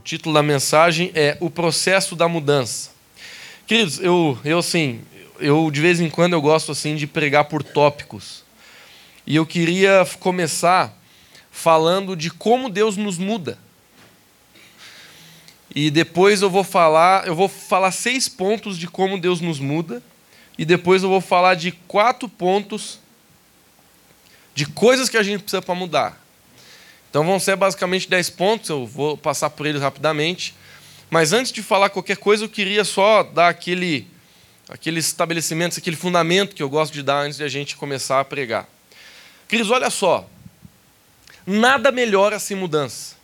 O título da mensagem é O Processo da Mudança. Queridos, eu, eu assim, eu de vez em quando eu gosto assim de pregar por tópicos. E eu queria começar falando de como Deus nos muda. E depois eu vou falar, eu vou falar seis pontos de como Deus nos muda, e depois eu vou falar de quatro pontos de coisas que a gente precisa para mudar. Então vão ser basicamente dez pontos, eu vou passar por eles rapidamente. Mas antes de falar qualquer coisa, eu queria só dar aquele, aquele estabelecimento, aquele fundamento que eu gosto de dar antes de a gente começar a pregar. Cris, olha só. Nada melhora sem mudança.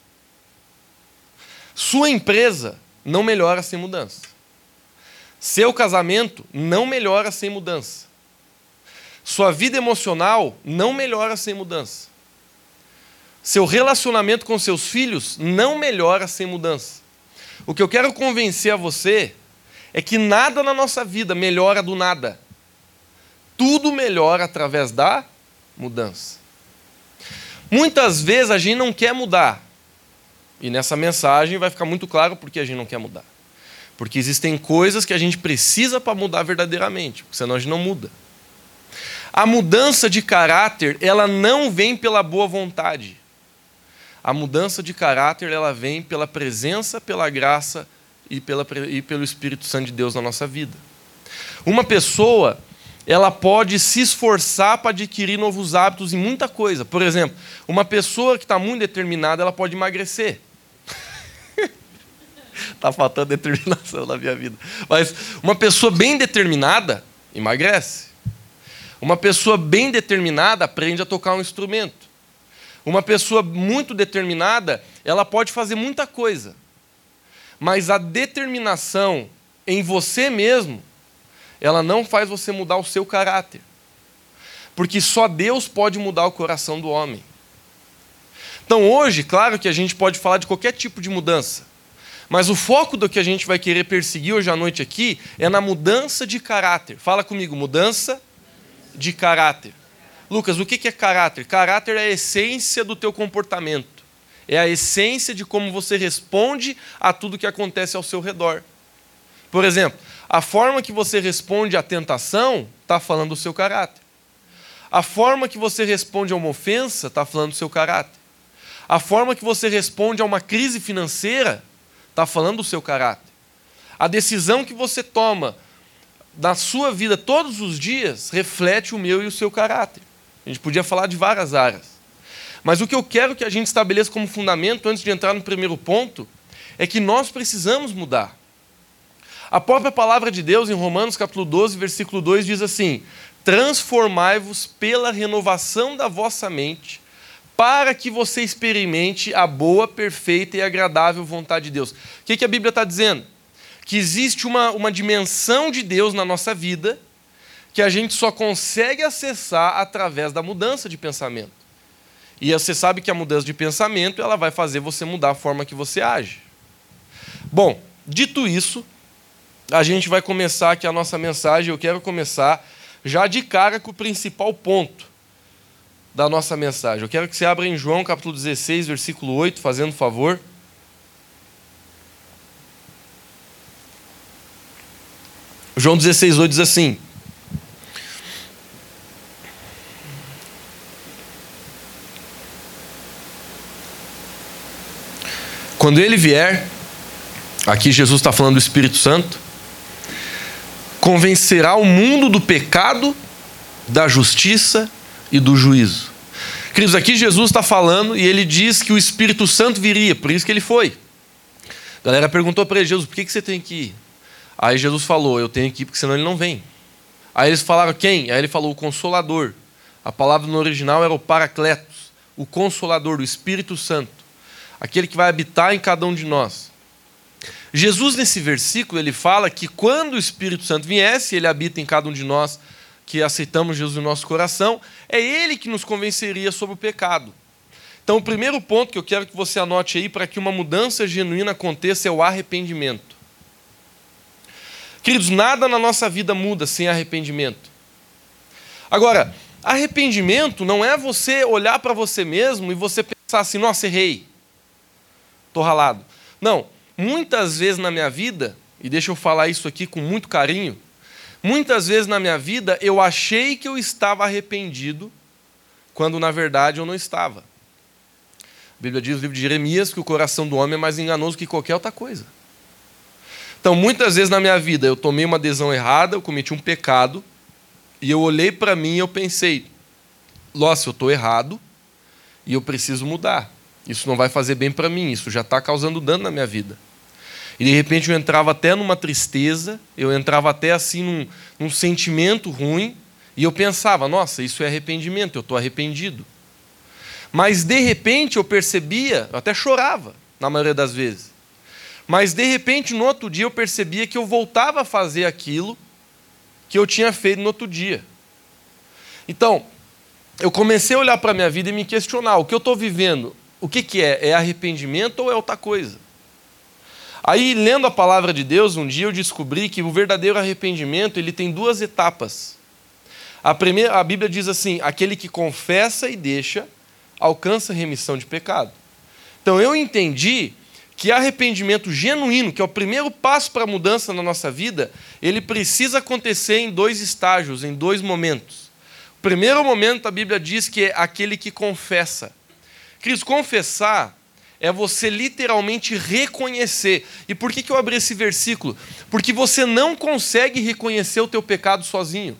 Sua empresa não melhora sem mudança. Seu casamento não melhora sem mudança. Sua vida emocional não melhora sem mudança. Seu relacionamento com seus filhos não melhora sem mudança. O que eu quero convencer a você é que nada na nossa vida melhora do nada. Tudo melhora através da mudança. Muitas vezes a gente não quer mudar, e nessa mensagem vai ficar muito claro porque a gente não quer mudar. Porque existem coisas que a gente precisa para mudar verdadeiramente, senão a gente não muda. A mudança de caráter, ela não vem pela boa vontade. A mudança de caráter, ela vem pela presença, pela graça e, pela, e pelo Espírito Santo de Deus na nossa vida. Uma pessoa, ela pode se esforçar para adquirir novos hábitos em muita coisa. Por exemplo, uma pessoa que está muito determinada, ela pode emagrecer. Está faltando determinação na minha vida. Mas uma pessoa bem determinada emagrece. Uma pessoa bem determinada aprende a tocar um instrumento. Uma pessoa muito determinada, ela pode fazer muita coisa. Mas a determinação em você mesmo, ela não faz você mudar o seu caráter. Porque só Deus pode mudar o coração do homem. Então, hoje, claro que a gente pode falar de qualquer tipo de mudança. Mas o foco do que a gente vai querer perseguir hoje à noite aqui é na mudança de caráter. Fala comigo, mudança de caráter. Lucas, o que é caráter? Caráter é a essência do teu comportamento. É a essência de como você responde a tudo que acontece ao seu redor. Por exemplo, a forma que você responde à tentação está falando do seu caráter. A forma que você responde a uma ofensa está falando do seu caráter. A forma que você responde a uma crise financeira está falando do seu caráter. A decisão que você toma na sua vida todos os dias reflete o meu e o seu caráter. A gente podia falar de várias áreas. Mas o que eu quero que a gente estabeleça como fundamento, antes de entrar no primeiro ponto, é que nós precisamos mudar. A própria palavra de Deus, em Romanos capítulo 12, versículo 2, diz assim: Transformai-vos pela renovação da vossa mente, para que você experimente a boa, perfeita e agradável vontade de Deus. O que, que a Bíblia está dizendo? Que existe uma, uma dimensão de Deus na nossa vida que a gente só consegue acessar através da mudança de pensamento. E você sabe que a mudança de pensamento ela vai fazer você mudar a forma que você age. Bom, dito isso, a gente vai começar aqui a nossa mensagem. Eu quero começar já de cara com o principal ponto da nossa mensagem. Eu quero que você abra em João capítulo 16, versículo 8, fazendo favor. João 16, 8 diz assim: Quando ele vier, aqui Jesus está falando do Espírito Santo, convencerá o mundo do pecado, da justiça e do juízo. Queridos, aqui Jesus está falando e ele diz que o Espírito Santo viria, por isso que ele foi. A galera perguntou para ele, Jesus, por que, que você tem que ir? Aí Jesus falou, eu tenho que ir porque senão ele não vem. Aí eles falaram, quem? Aí ele falou, o Consolador. A palavra no original era o Paracletos, o Consolador, o Espírito Santo. Aquele que vai habitar em cada um de nós. Jesus, nesse versículo, ele fala que quando o Espírito Santo viesse, ele habita em cada um de nós que aceitamos Jesus no nosso coração, é Ele que nos convenceria sobre o pecado. Então, o primeiro ponto que eu quero que você anote aí para que uma mudança genuína aconteça é o arrependimento. Queridos, nada na nossa vida muda sem arrependimento. Agora, arrependimento não é você olhar para você mesmo e você pensar assim: nossa, errei, estou ralado. Não, muitas vezes na minha vida, e deixa eu falar isso aqui com muito carinho, muitas vezes na minha vida eu achei que eu estava arrependido, quando na verdade eu não estava. A Bíblia diz no livro de Jeremias que o coração do homem é mais enganoso que qualquer outra coisa. Então, muitas vezes na minha vida eu tomei uma adesão errada, eu cometi um pecado, e eu olhei para mim e eu pensei: nossa, eu estou errado e eu preciso mudar. Isso não vai fazer bem para mim, isso já está causando dano na minha vida. E de repente eu entrava até numa tristeza, eu entrava até assim num, num sentimento ruim, e eu pensava: nossa, isso é arrependimento, eu estou arrependido. Mas de repente eu percebia, eu até chorava, na maioria das vezes. Mas de repente, no outro dia, eu percebia que eu voltava a fazer aquilo que eu tinha feito no outro dia. Então, eu comecei a olhar para a minha vida e me questionar: o que eu estou vivendo, o que, que é? É arrependimento ou é outra coisa? Aí, lendo a palavra de Deus, um dia eu descobri que o verdadeiro arrependimento ele tem duas etapas. A primeira, a Bíblia diz assim: aquele que confessa e deixa alcança remissão de pecado. Então eu entendi que arrependimento genuíno, que é o primeiro passo para a mudança na nossa vida, ele precisa acontecer em dois estágios, em dois momentos. O primeiro momento, a Bíblia diz que é aquele que confessa. Cris, confessar é você literalmente reconhecer. E por que, que eu abri esse versículo? Porque você não consegue reconhecer o teu pecado sozinho.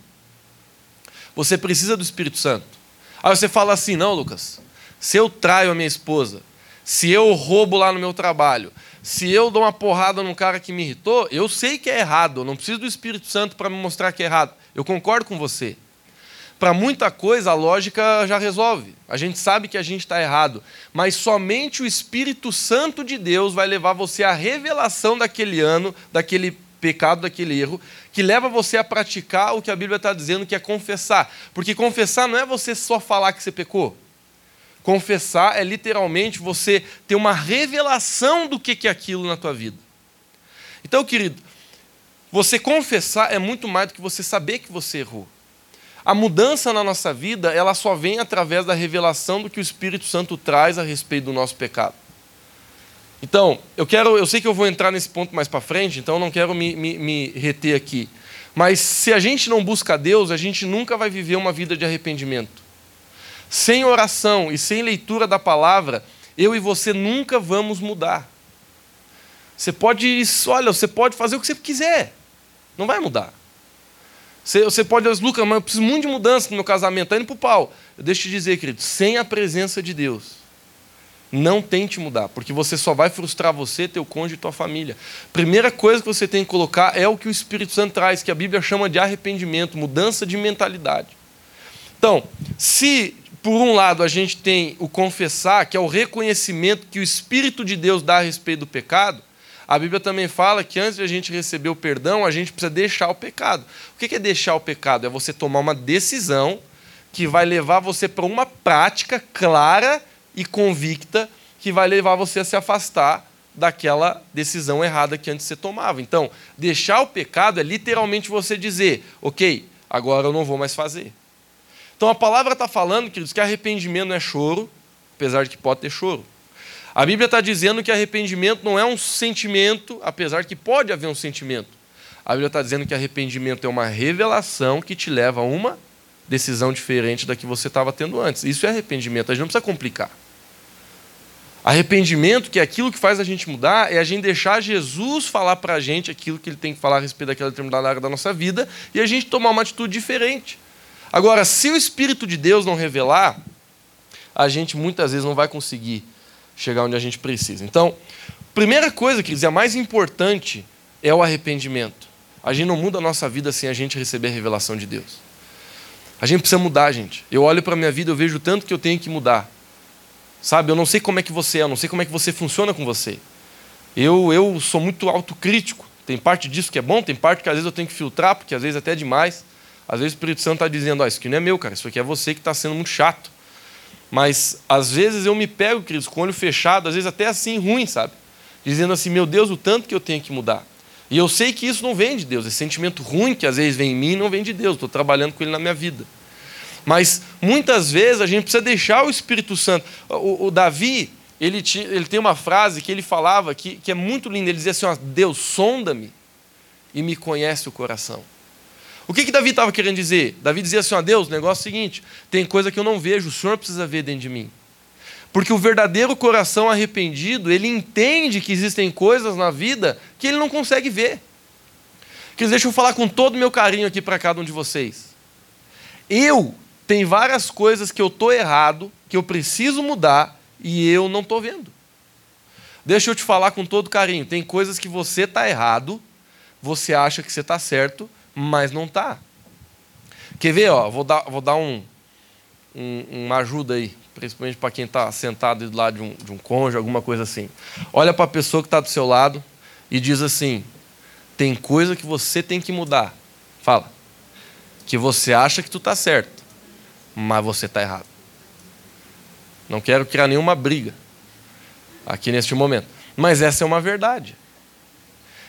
Você precisa do Espírito Santo. Aí você fala assim, não, Lucas, se eu traio a minha esposa, se eu roubo lá no meu trabalho, se eu dou uma porrada num cara que me irritou, eu sei que é errado, eu não preciso do Espírito Santo para me mostrar que é errado. Eu concordo com você. Para muita coisa, a lógica já resolve. A gente sabe que a gente está errado. Mas somente o Espírito Santo de Deus vai levar você à revelação daquele ano, daquele pecado, daquele erro, que leva você a praticar o que a Bíblia está dizendo que é confessar. Porque confessar não é você só falar que você pecou. Confessar é literalmente você ter uma revelação do que é aquilo na tua vida. Então, querido, você confessar é muito mais do que você saber que você errou. A mudança na nossa vida, ela só vem através da revelação do que o Espírito Santo traz a respeito do nosso pecado. Então, eu quero, eu sei que eu vou entrar nesse ponto mais para frente, então eu não quero me, me, me reter aqui. Mas se a gente não busca Deus, a gente nunca vai viver uma vida de arrependimento. Sem oração e sem leitura da palavra, eu e você nunca vamos mudar. Você pode, olha, você pode fazer o que você quiser, não vai mudar. Você, você pode, Lucas, mas eu preciso muito de mudança no meu casamento, está indo para o pau. Eu te dizer, querido, sem a presença de Deus, não tente mudar, porque você só vai frustrar você, teu cônjuge e tua família. Primeira coisa que você tem que colocar é o que o Espírito Santo traz, que a Bíblia chama de arrependimento, mudança de mentalidade. Então, se por um lado, a gente tem o confessar, que é o reconhecimento que o Espírito de Deus dá a respeito do pecado. A Bíblia também fala que antes de a gente receber o perdão, a gente precisa deixar o pecado. O que é deixar o pecado? É você tomar uma decisão que vai levar você para uma prática clara e convicta que vai levar você a se afastar daquela decisão errada que antes você tomava. Então, deixar o pecado é literalmente você dizer: ok, agora eu não vou mais fazer. Então a palavra está falando, queridos, que arrependimento não é choro, apesar de que pode ter choro. A Bíblia está dizendo que arrependimento não é um sentimento, apesar que pode haver um sentimento. A Bíblia está dizendo que arrependimento é uma revelação que te leva a uma decisão diferente da que você estava tendo antes. Isso é arrependimento, a gente não precisa complicar. Arrependimento, que é aquilo que faz a gente mudar, é a gente deixar Jesus falar para a gente aquilo que ele tem que falar a respeito daquela determinada área da nossa vida e a gente tomar uma atitude diferente. Agora, se o Espírito de Deus não revelar, a gente muitas vezes não vai conseguir chegar onde a gente precisa. Então, primeira coisa, queridos, a mais importante é o arrependimento. A gente não muda a nossa vida sem a gente receber a revelação de Deus. A gente precisa mudar, gente. Eu olho para a minha vida, eu vejo tanto que eu tenho que mudar. Sabe, eu não sei como é que você é, eu não sei como é que você funciona com você. Eu, eu sou muito autocrítico. Tem parte disso que é bom, tem parte que às vezes eu tenho que filtrar, porque às vezes até é demais. Às vezes o Espírito Santo está dizendo, oh, isso aqui não é meu, cara, isso aqui é você que está sendo muito chato. Mas às vezes eu me pego, queridos, com o olho fechado, às vezes até assim ruim, sabe? Dizendo assim, meu Deus, o tanto que eu tenho que mudar. E eu sei que isso não vem de Deus, esse sentimento ruim que às vezes vem em mim não vem de Deus, estou trabalhando com ele na minha vida. Mas muitas vezes a gente precisa deixar o Espírito Santo. O, o Davi, ele, tinha, ele tem uma frase que ele falava que, que é muito linda. Ele dizia assim: ó, Deus, sonda-me e me conhece o coração. O que, que Davi estava querendo dizer? Davi dizia assim: ó, Deus, o negócio é o seguinte: tem coisa que eu não vejo, o Senhor precisa ver dentro de mim. Porque o verdadeiro coração arrependido, ele entende que existem coisas na vida que ele não consegue ver. Quer deixa eu falar com todo o meu carinho aqui para cada um de vocês. Eu tenho várias coisas que eu estou errado, que eu preciso mudar e eu não estou vendo. Deixa eu te falar com todo carinho. Tem coisas que você está errado, você acha que você está certo, mas não está. Quer ver? Ó, vou dar, vou dar um, um, uma ajuda aí, principalmente para quem está sentado do lado de um, de um cônjuge, alguma coisa assim. Olha para a pessoa que está do seu lado e diz assim: tem coisa que você tem que mudar. Fala. Que você acha que tu está certo, mas você está errado. Não quero criar nenhuma briga aqui neste momento. Mas essa é uma verdade.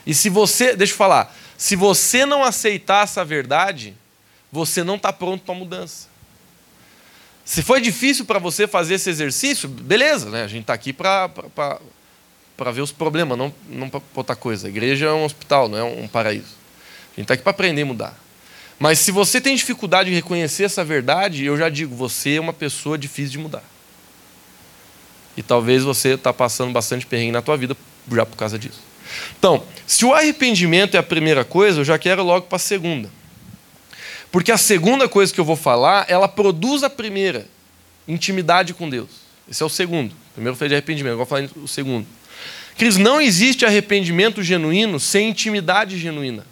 E se você, deixa eu falar, se você não aceitar essa verdade, você não está pronto para a mudança. Se foi difícil para você fazer esse exercício, beleza, né? a gente está aqui para ver os problemas, não, não para outra coisa. A igreja é um hospital, não é um paraíso. A gente está aqui para aprender a mudar. Mas se você tem dificuldade de reconhecer essa verdade, eu já digo, você é uma pessoa difícil de mudar. E talvez você está passando bastante perrengue na tua vida já por causa disso. Então, se o arrependimento é a primeira coisa, eu já quero logo para a segunda. Porque a segunda coisa que eu vou falar, ela produz a primeira, intimidade com Deus. Esse é o segundo. O primeiro foi de arrependimento, agora vou falar o segundo. Cris, não existe arrependimento genuíno sem intimidade genuína.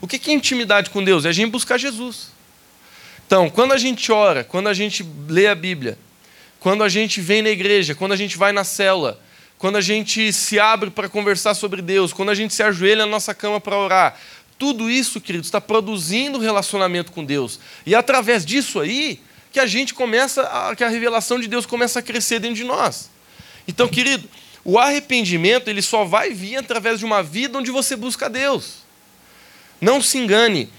O que é intimidade com Deus? É a gente buscar Jesus. Então, quando a gente ora, quando a gente lê a Bíblia, quando a gente vem na igreja, quando a gente vai na célula, quando a gente se abre para conversar sobre Deus, quando a gente se ajoelha na nossa cama para orar, tudo isso, queridos, está produzindo relacionamento com Deus. E é através disso aí que a gente começa, a, que a revelação de Deus começa a crescer dentro de nós. Então, querido, o arrependimento ele só vai vir através de uma vida onde você busca Deus. Não se engane,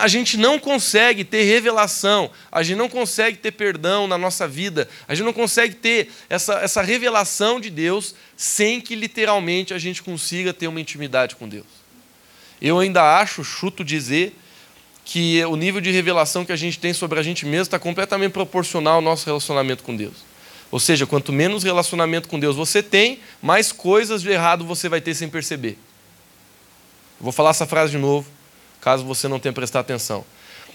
a gente não consegue ter revelação, a gente não consegue ter perdão na nossa vida, a gente não consegue ter essa, essa revelação de Deus sem que literalmente a gente consiga ter uma intimidade com Deus. Eu ainda acho, chuto dizer, que o nível de revelação que a gente tem sobre a gente mesmo está completamente proporcional ao nosso relacionamento com Deus. Ou seja, quanto menos relacionamento com Deus você tem, mais coisas de errado você vai ter sem perceber. Vou falar essa frase de novo caso você não tenha prestado atenção.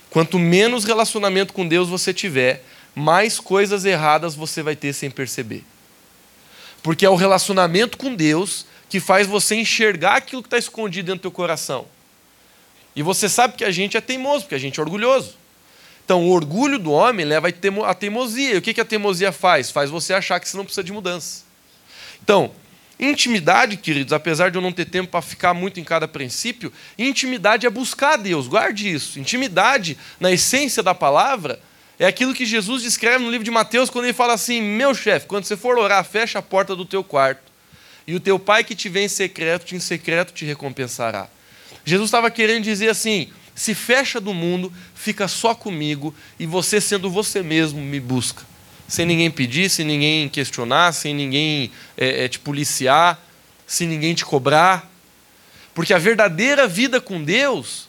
Quanto menos relacionamento com Deus você tiver, mais coisas erradas você vai ter sem perceber. Porque é o relacionamento com Deus que faz você enxergar aquilo que está escondido dentro do teu coração. E você sabe que a gente é teimoso, porque a gente é orgulhoso. Então, o orgulho do homem leva a teimosia. E o que a teimosia faz? Faz você achar que você não precisa de mudança. Então, Intimidade, queridos, apesar de eu não ter tempo para ficar muito em cada princípio, intimidade é buscar Deus, guarde isso. Intimidade, na essência da palavra, é aquilo que Jesus descreve no livro de Mateus, quando ele fala assim: Meu chefe, quando você for orar, fecha a porta do teu quarto, e o teu pai que te vê em secreto, em secreto te recompensará. Jesus estava querendo dizer assim: se fecha do mundo, fica só comigo, e você, sendo você mesmo, me busca sem ninguém pedir, sem ninguém questionar, sem ninguém é, é, te policiar, sem ninguém te cobrar. Porque a verdadeira vida com Deus,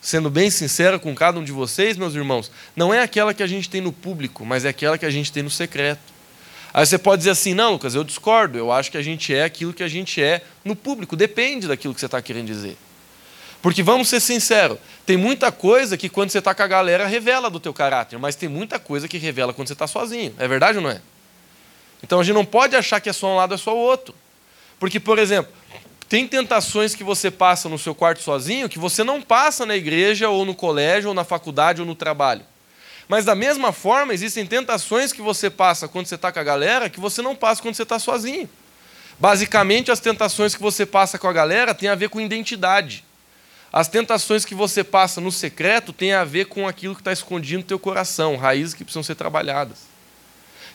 sendo bem sincero com cada um de vocês, meus irmãos, não é aquela que a gente tem no público, mas é aquela que a gente tem no secreto. Aí você pode dizer assim: não, Lucas, eu discordo, eu acho que a gente é aquilo que a gente é no público, depende daquilo que você está querendo dizer. Porque vamos ser sinceros, tem muita coisa que quando você está com a galera revela do teu caráter, mas tem muita coisa que revela quando você está sozinho. É verdade ou não é? Então a gente não pode achar que é só um lado, é só o outro. Porque, por exemplo, tem tentações que você passa no seu quarto sozinho que você não passa na igreja, ou no colégio, ou na faculdade, ou no trabalho. Mas da mesma forma, existem tentações que você passa quando você está com a galera que você não passa quando você está sozinho. Basicamente, as tentações que você passa com a galera têm a ver com identidade. As tentações que você passa no secreto têm a ver com aquilo que está escondido no teu coração, raízes que precisam ser trabalhadas.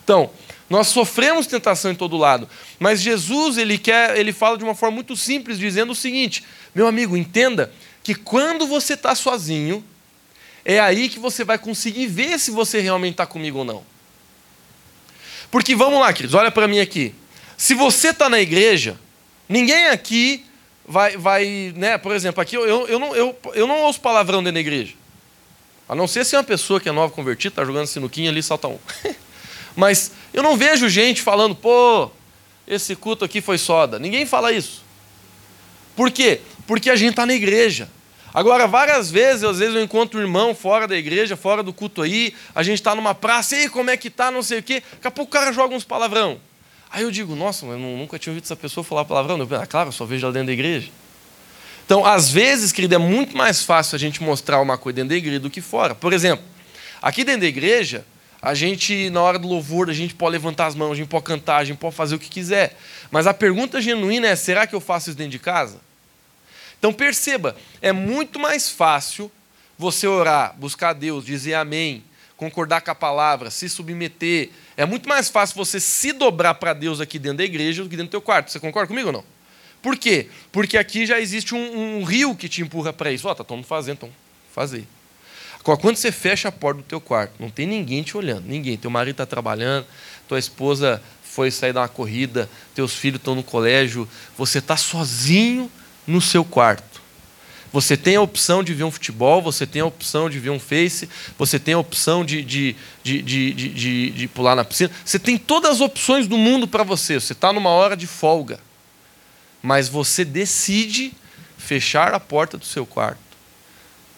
Então, nós sofremos tentação em todo lado, mas Jesus ele quer, ele fala de uma forma muito simples, dizendo o seguinte: meu amigo, entenda que quando você está sozinho, é aí que você vai conseguir ver se você realmente está comigo ou não. Porque vamos lá, queridos, olha para mim aqui. Se você está na igreja, ninguém aqui vai, vai né? Por exemplo, aqui eu, eu, eu, não, eu, eu não ouço palavrão dentro da igreja. A não ser se é uma pessoa que é nova convertida, está jogando sinuquinha ali, salta um. Mas eu não vejo gente falando, pô, esse culto aqui foi soda. Ninguém fala isso. Por quê? Porque a gente está na igreja. Agora, várias vezes, às vezes eu encontro um irmão fora da igreja, fora do culto aí, a gente está numa praça, e como é que tá, não sei o quê. Daqui a pouco o cara joga uns palavrão. Aí eu digo, nossa, eu nunca tinha ouvido essa pessoa falar palavrão. Eu, ah, claro, eu só vejo ela dentro da igreja. Então, às vezes, querido, é muito mais fácil a gente mostrar uma coisa dentro da igreja do que fora. Por exemplo, aqui dentro da igreja, a gente, na hora do louvor, a gente pode levantar as mãos, a gente pode cantar, a gente pode fazer o que quiser. Mas a pergunta genuína é: será que eu faço isso dentro de casa? Então perceba, é muito mais fácil você orar, buscar Deus, dizer amém, concordar com a palavra, se submeter. É muito mais fácil você se dobrar para Deus aqui dentro da igreja do que dentro do teu quarto. Você concorda comigo ou não? Por quê? Porque aqui já existe um, um rio que te empurra para isso. Ó, oh, tá todo mundo fazendo, então fazer. Quando você fecha a porta do teu quarto, não tem ninguém te olhando, ninguém. Teu marido está trabalhando, tua esposa foi sair dar uma corrida, teus filhos estão no colégio, você está sozinho no seu quarto. Você tem a opção de ver um futebol, você tem a opção de ver um face, você tem a opção de, de, de, de, de, de pular na piscina. Você tem todas as opções do mundo para você. Você está numa hora de folga. Mas você decide fechar a porta do seu quarto,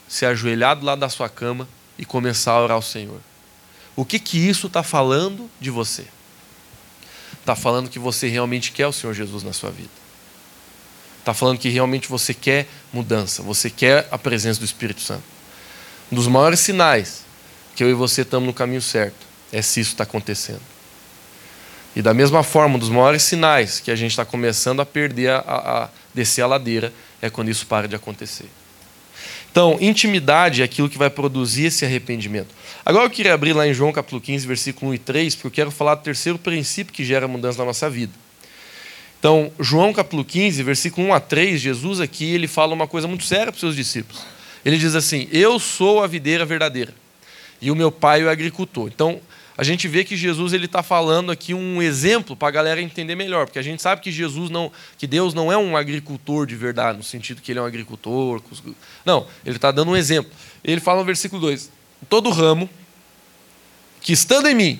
se ajoelhar do lado da sua cama e começar a orar ao Senhor. O que, que isso está falando de você? Está falando que você realmente quer o Senhor Jesus na sua vida. Está falando que realmente você quer mudança, você quer a presença do Espírito Santo. Um dos maiores sinais que eu e você estamos no caminho certo é se isso está acontecendo. E da mesma forma, um dos maiores sinais que a gente está começando a perder, a, a descer a ladeira, é quando isso para de acontecer. Então, intimidade é aquilo que vai produzir esse arrependimento. Agora eu queria abrir lá em João capítulo 15, versículo 1 e 3, porque eu quero falar do terceiro princípio que gera mudança na nossa vida. Então, João capítulo 15, versículo 1 a 3, Jesus aqui ele fala uma coisa muito séria para os seus discípulos. Ele diz assim: Eu sou a videira verdadeira e o meu pai é o agricultor. Então, a gente vê que Jesus ele está falando aqui um exemplo para a galera entender melhor, porque a gente sabe que Jesus não, que Deus não é um agricultor de verdade, no sentido que ele é um agricultor. Não, ele está dando um exemplo. Ele fala no versículo 2: Todo ramo que estando em mim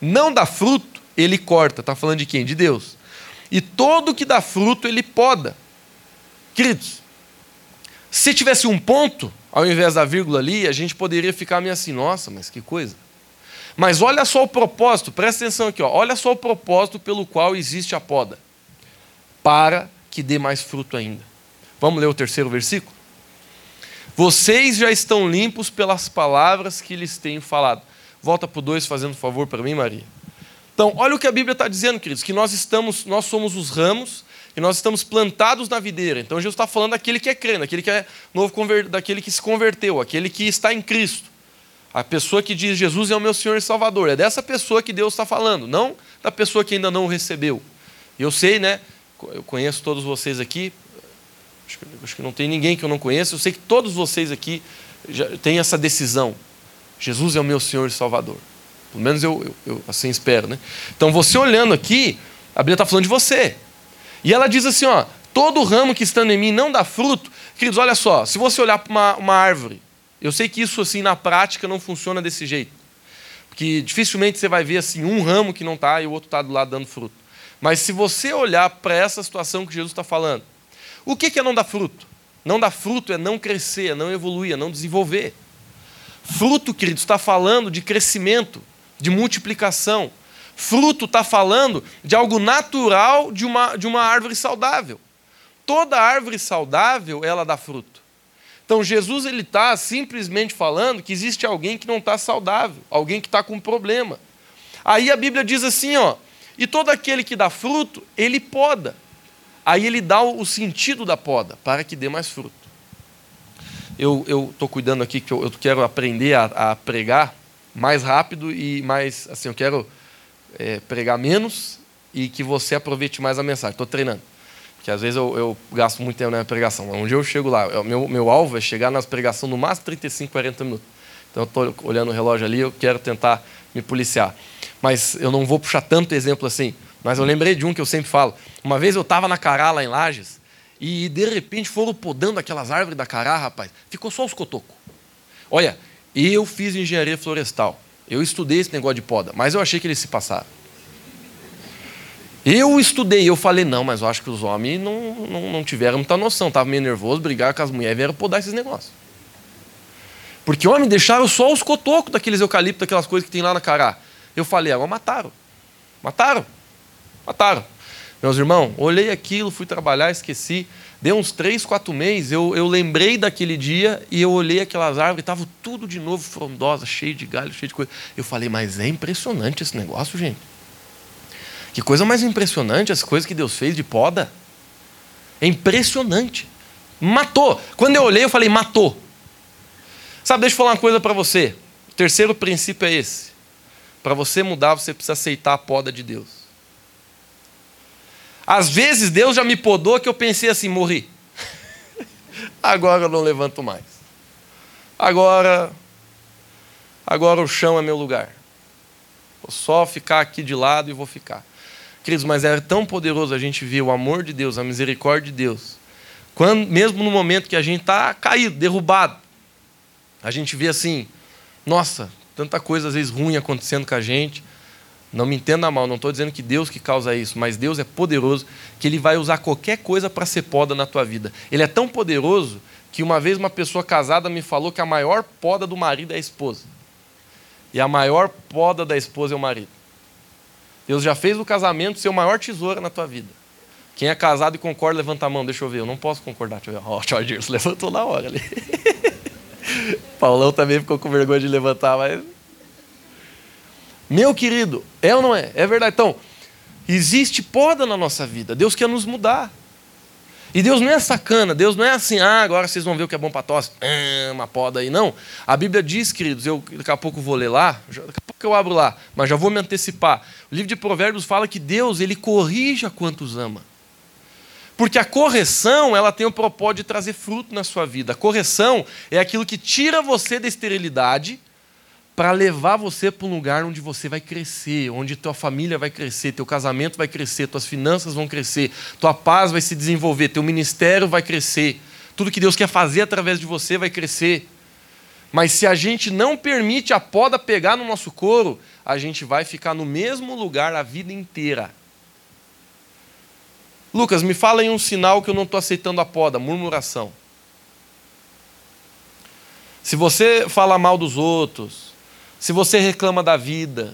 não dá fruto, ele corta. Está falando de quem? De Deus e todo que dá fruto ele poda. Queridos, se tivesse um ponto, ao invés da vírgula ali, a gente poderia ficar meio assim, nossa, mas que coisa. Mas olha só o propósito, presta atenção aqui, ó, olha só o propósito pelo qual existe a poda. Para que dê mais fruto ainda. Vamos ler o terceiro versículo? Vocês já estão limpos pelas palavras que lhes tenho falado. Volta para o 2, fazendo favor para mim, Maria. Então, olha o que a Bíblia está dizendo, queridos, que nós estamos, nós somos os ramos e nós estamos plantados na videira. Então Jesus está falando daquele que é crente, daquele que é novo daquele que se converteu, aquele que está em Cristo. A pessoa que diz Jesus é o meu Senhor e Salvador. É dessa pessoa que Deus está falando, não da pessoa que ainda não o recebeu. Eu sei, né? Eu conheço todos vocês aqui. Acho que, acho que não tem ninguém que eu não conheça. Eu sei que todos vocês aqui já têm essa decisão. Jesus é o meu Senhor e Salvador. Pelo menos eu, eu, eu assim espero, né? Então você olhando aqui, a Bíblia está falando de você. E ela diz assim: ó, todo ramo que estando em mim não dá fruto. Queridos, olha só, se você olhar para uma, uma árvore, eu sei que isso assim na prática não funciona desse jeito. Porque dificilmente você vai ver assim um ramo que não está e o outro está do lado dando fruto. Mas se você olhar para essa situação que Jesus está falando, o que é não dar fruto? Não dar fruto é não crescer, é não evoluir, é não desenvolver. Fruto, queridos, está falando de crescimento, de multiplicação. Fruto está falando de algo natural de uma, de uma árvore saudável. Toda árvore saudável, ela dá fruto. Então Jesus ele está simplesmente falando que existe alguém que não está saudável, alguém que está com problema. Aí a Bíblia diz assim, ó, e todo aquele que dá fruto, ele poda. Aí ele dá o sentido da poda, para que dê mais fruto. Eu estou cuidando aqui que eu, eu quero aprender a, a pregar mais rápido e mais. Assim, eu quero é, pregar menos e que você aproveite mais a mensagem. Estou treinando. Porque às vezes eu, eu, gasto muito tempo na pregação. Dia eu chego lá. O meu, meu alvo é chegar nas pregações no máximo 35, 40 minutos. Então eu estou olhando o relógio ali, eu quero tentar me policiar. Mas eu não vou puxar tanto exemplo assim. Mas eu lembrei de um que eu sempre falo. Uma vez eu estava na Cará, lá em Lages, e de repente foram podando aquelas árvores da Cará, rapaz. Ficou só os cotocos. Olha, eu fiz engenharia florestal. Eu estudei esse negócio de poda, mas eu achei que eles se passaram. Eu estudei, eu falei, não, mas eu acho que os homens não, não, não tiveram muita noção. Estavam meio nervosos, brigaram com as mulheres e vieram podar esses negócios. Porque homem deixaram só os cotocos daqueles eucaliptos, aquelas coisas que tem lá na Cará. Eu falei, agora mataram. Mataram. Mataram. Meus irmãos, olhei aquilo, fui trabalhar, esqueci. Deu uns três, quatro meses, eu, eu lembrei daquele dia e eu olhei aquelas árvores, estava tudo de novo frondosa, cheio de galho, cheio de coisa. Eu falei, mas é impressionante esse negócio, gente. Que coisa mais impressionante as coisas que Deus fez de poda. É impressionante. Matou. Quando eu olhei, eu falei, matou. Sabe, deixa eu falar uma coisa para você. O terceiro princípio é esse. Para você mudar, você precisa aceitar a poda de Deus. Às vezes Deus já me podou que eu pensei assim, morri. Agora eu não levanto mais. Agora agora o chão é meu lugar. Vou só ficar aqui de lado e vou ficar. Queridos, mas é tão poderoso a gente ver o amor de Deus, a misericórdia de Deus. Quando, mesmo no momento que a gente está caído, derrubado, a gente vê assim, nossa, tanta coisa às vezes ruim acontecendo com a gente. Não me entenda mal, não estou dizendo que Deus que causa isso, mas Deus é poderoso, que Ele vai usar qualquer coisa para ser poda na tua vida. Ele é tão poderoso que uma vez uma pessoa casada me falou que a maior poda do marido é a esposa. E a maior poda da esposa é o marido. Deus já fez o casamento ser o maior tesouro na tua vida. Quem é casado e concorda, levanta a mão, deixa eu ver. Eu não posso concordar. Deixa eu ver. Ó, levantou na hora ali. Paulão também ficou com vergonha de levantar, mas. Meu querido, é ou não é? É verdade. Então, existe poda na nossa vida. Deus quer nos mudar. E Deus não é sacana, Deus não é assim, ah, agora vocês vão ver o que é bom para tosse, ah, uma poda aí. Não. A Bíblia diz, queridos, eu daqui a pouco vou ler lá, daqui a pouco eu abro lá, mas já vou me antecipar. O livro de Provérbios fala que Deus, ele corrige quantos ama. Porque a correção, ela tem o propósito de trazer fruto na sua vida. A correção é aquilo que tira você da esterilidade para levar você para um lugar onde você vai crescer, onde tua família vai crescer, teu casamento vai crescer, tuas finanças vão crescer, tua paz vai se desenvolver, teu ministério vai crescer. Tudo que Deus quer fazer através de você vai crescer. Mas se a gente não permite a poda pegar no nosso couro, a gente vai ficar no mesmo lugar a vida inteira. Lucas, me fala em um sinal que eu não estou aceitando a poda, murmuração. Se você fala mal dos outros, se você reclama da vida,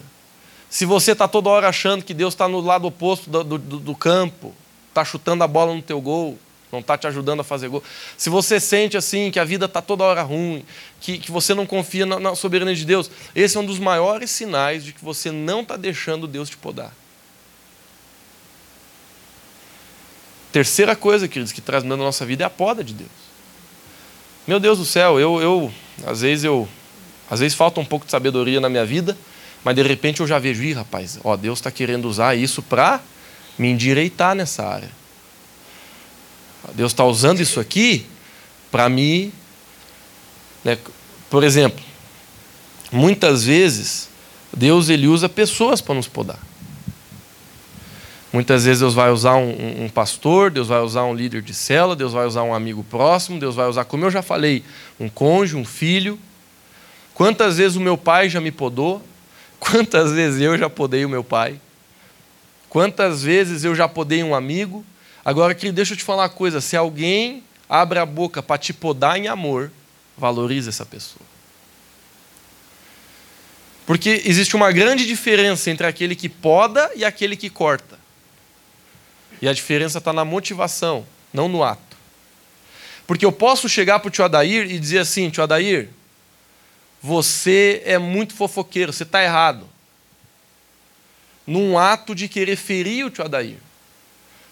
se você está toda hora achando que Deus está no lado oposto do, do, do campo, está chutando a bola no teu gol, não está te ajudando a fazer gol. Se você sente assim que a vida está toda hora ruim, que, que você não confia na, na soberania de Deus, esse é um dos maiores sinais de que você não está deixando Deus te podar. Terceira coisa, queridos, que traz na nossa vida é a poda de Deus. Meu Deus do céu, eu, eu às vezes eu, às vezes falta um pouco de sabedoria na minha vida, mas de repente eu já vejo, Ih, rapaz, ó, Deus está querendo usar isso para me endireitar nessa área. Deus está usando isso aqui para me, né, por exemplo, muitas vezes Deus ele usa pessoas para nos podar. Muitas vezes Deus vai usar um, um, pastor, Deus vai usar um líder de cela, Deus vai usar um amigo próximo, Deus vai usar, como eu já falei, um cônjuge, um filho. Quantas vezes o meu pai já me podou? Quantas vezes eu já podei o meu pai? Quantas vezes eu já podei um amigo? Agora, querido, deixa eu te falar uma coisa: se alguém abre a boca para te podar em amor, valorize essa pessoa. Porque existe uma grande diferença entre aquele que poda e aquele que corta. E a diferença está na motivação, não no ato. Porque eu posso chegar para o tio Adair e dizer assim: tio Adair, você é muito fofoqueiro, você está errado. Num ato de querer ferir o tio Adair.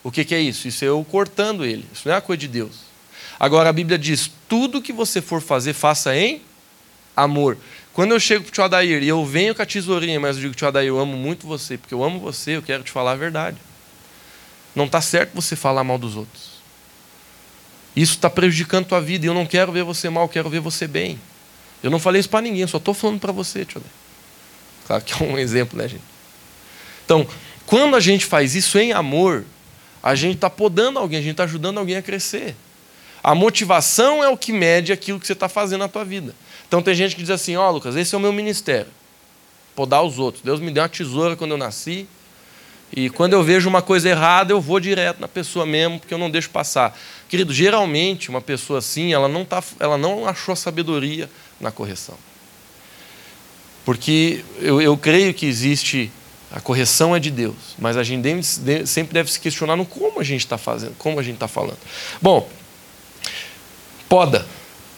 O que, que é isso? Isso é eu cortando ele. Isso não é a coisa de Deus. Agora a Bíblia diz: tudo que você for fazer, faça em amor. Quando eu chego para o tio Adair e eu venho com a tesourinha, mas eu digo, tio Adair, eu amo muito você, porque eu amo você, eu quero te falar a verdade. Não está certo você falar mal dos outros. Isso está prejudicando a tua vida e eu não quero ver você mal, eu quero ver você bem. Eu não falei isso para ninguém, só estou falando para você, tio. Claro que é um exemplo, né, gente? Então, quando a gente faz isso em amor, a gente está podando alguém, a gente está ajudando alguém a crescer. A motivação é o que mede aquilo que você está fazendo na tua vida. Então tem gente que diz assim, ó oh, Lucas, esse é o meu ministério. Podar os outros. Deus me deu uma tesoura quando eu nasci. E quando eu vejo uma coisa errada, eu vou direto na pessoa mesmo, porque eu não deixo passar. Querido, geralmente uma pessoa assim, ela não, tá, ela não achou sabedoria na correção. Porque eu, eu creio que existe a correção é de Deus, mas a gente sempre deve se questionar no como a gente está fazendo, como a gente está falando. Bom, poda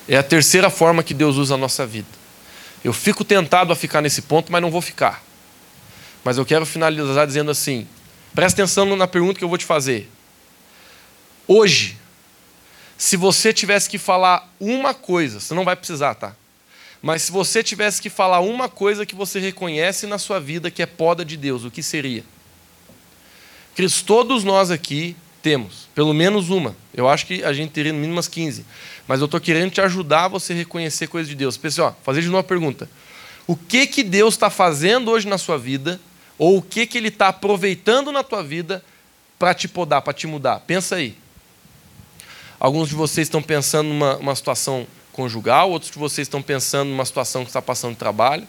é a terceira forma que Deus usa a nossa vida. Eu fico tentado a ficar nesse ponto, mas não vou ficar. Mas eu quero finalizar dizendo assim: presta atenção na pergunta que eu vou te fazer. Hoje, se você tivesse que falar uma coisa, você não vai precisar, tá? Mas se você tivesse que falar uma coisa que você reconhece na sua vida que é poda de Deus, o que seria? Cristo, todos nós aqui temos, pelo menos uma. Eu acho que a gente teria no mínimo umas 15. Mas eu estou querendo te ajudar a você reconhecer coisas de Deus. Pessoal, fazer de novo a pergunta. O que, que Deus está fazendo hoje na sua vida? Ou o que, que Ele está aproveitando na tua vida para te podar, para te mudar? Pensa aí. Alguns de vocês estão pensando numa uma situação conjugal, outros de vocês estão pensando numa situação que está passando de trabalho,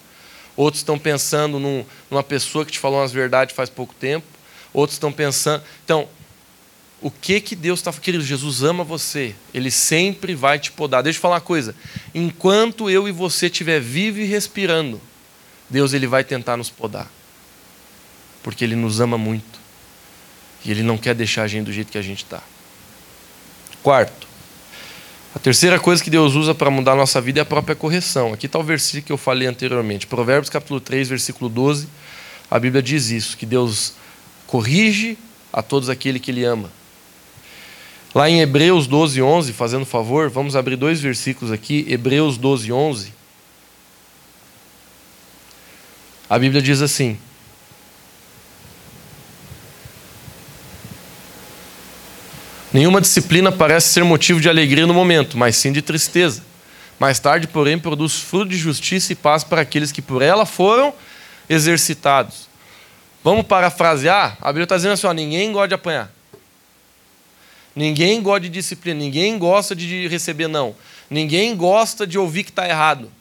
outros estão pensando num, numa pessoa que te falou umas verdades faz pouco tempo, outros estão pensando. Então, o que que Deus está querido? Jesus ama você, Ele sempre vai te podar. Deixa eu falar uma coisa: enquanto eu e você estiver vivo e respirando, Deus ele vai tentar nos podar, porque Ele nos ama muito e Ele não quer deixar a gente do jeito que a gente está. Quarto, a terceira coisa que Deus usa para mudar a nossa vida é a própria correção. Aqui está o versículo que eu falei anteriormente. Provérbios capítulo 3, versículo 12. A Bíblia diz isso, que Deus corrige a todos aquele que Ele ama. Lá em Hebreus 12, 11, fazendo favor, vamos abrir dois versículos aqui. Hebreus 12, 11. A Bíblia diz assim: Nenhuma disciplina parece ser motivo de alegria no momento, mas sim de tristeza. Mais tarde, porém, produz fruto de justiça e paz para aqueles que por ela foram exercitados. Vamos parafrasear? A Bíblia está dizendo assim: ó, ninguém gosta de apanhar. Ninguém gosta de disciplina. Ninguém gosta de receber não. Ninguém gosta de ouvir que está errado.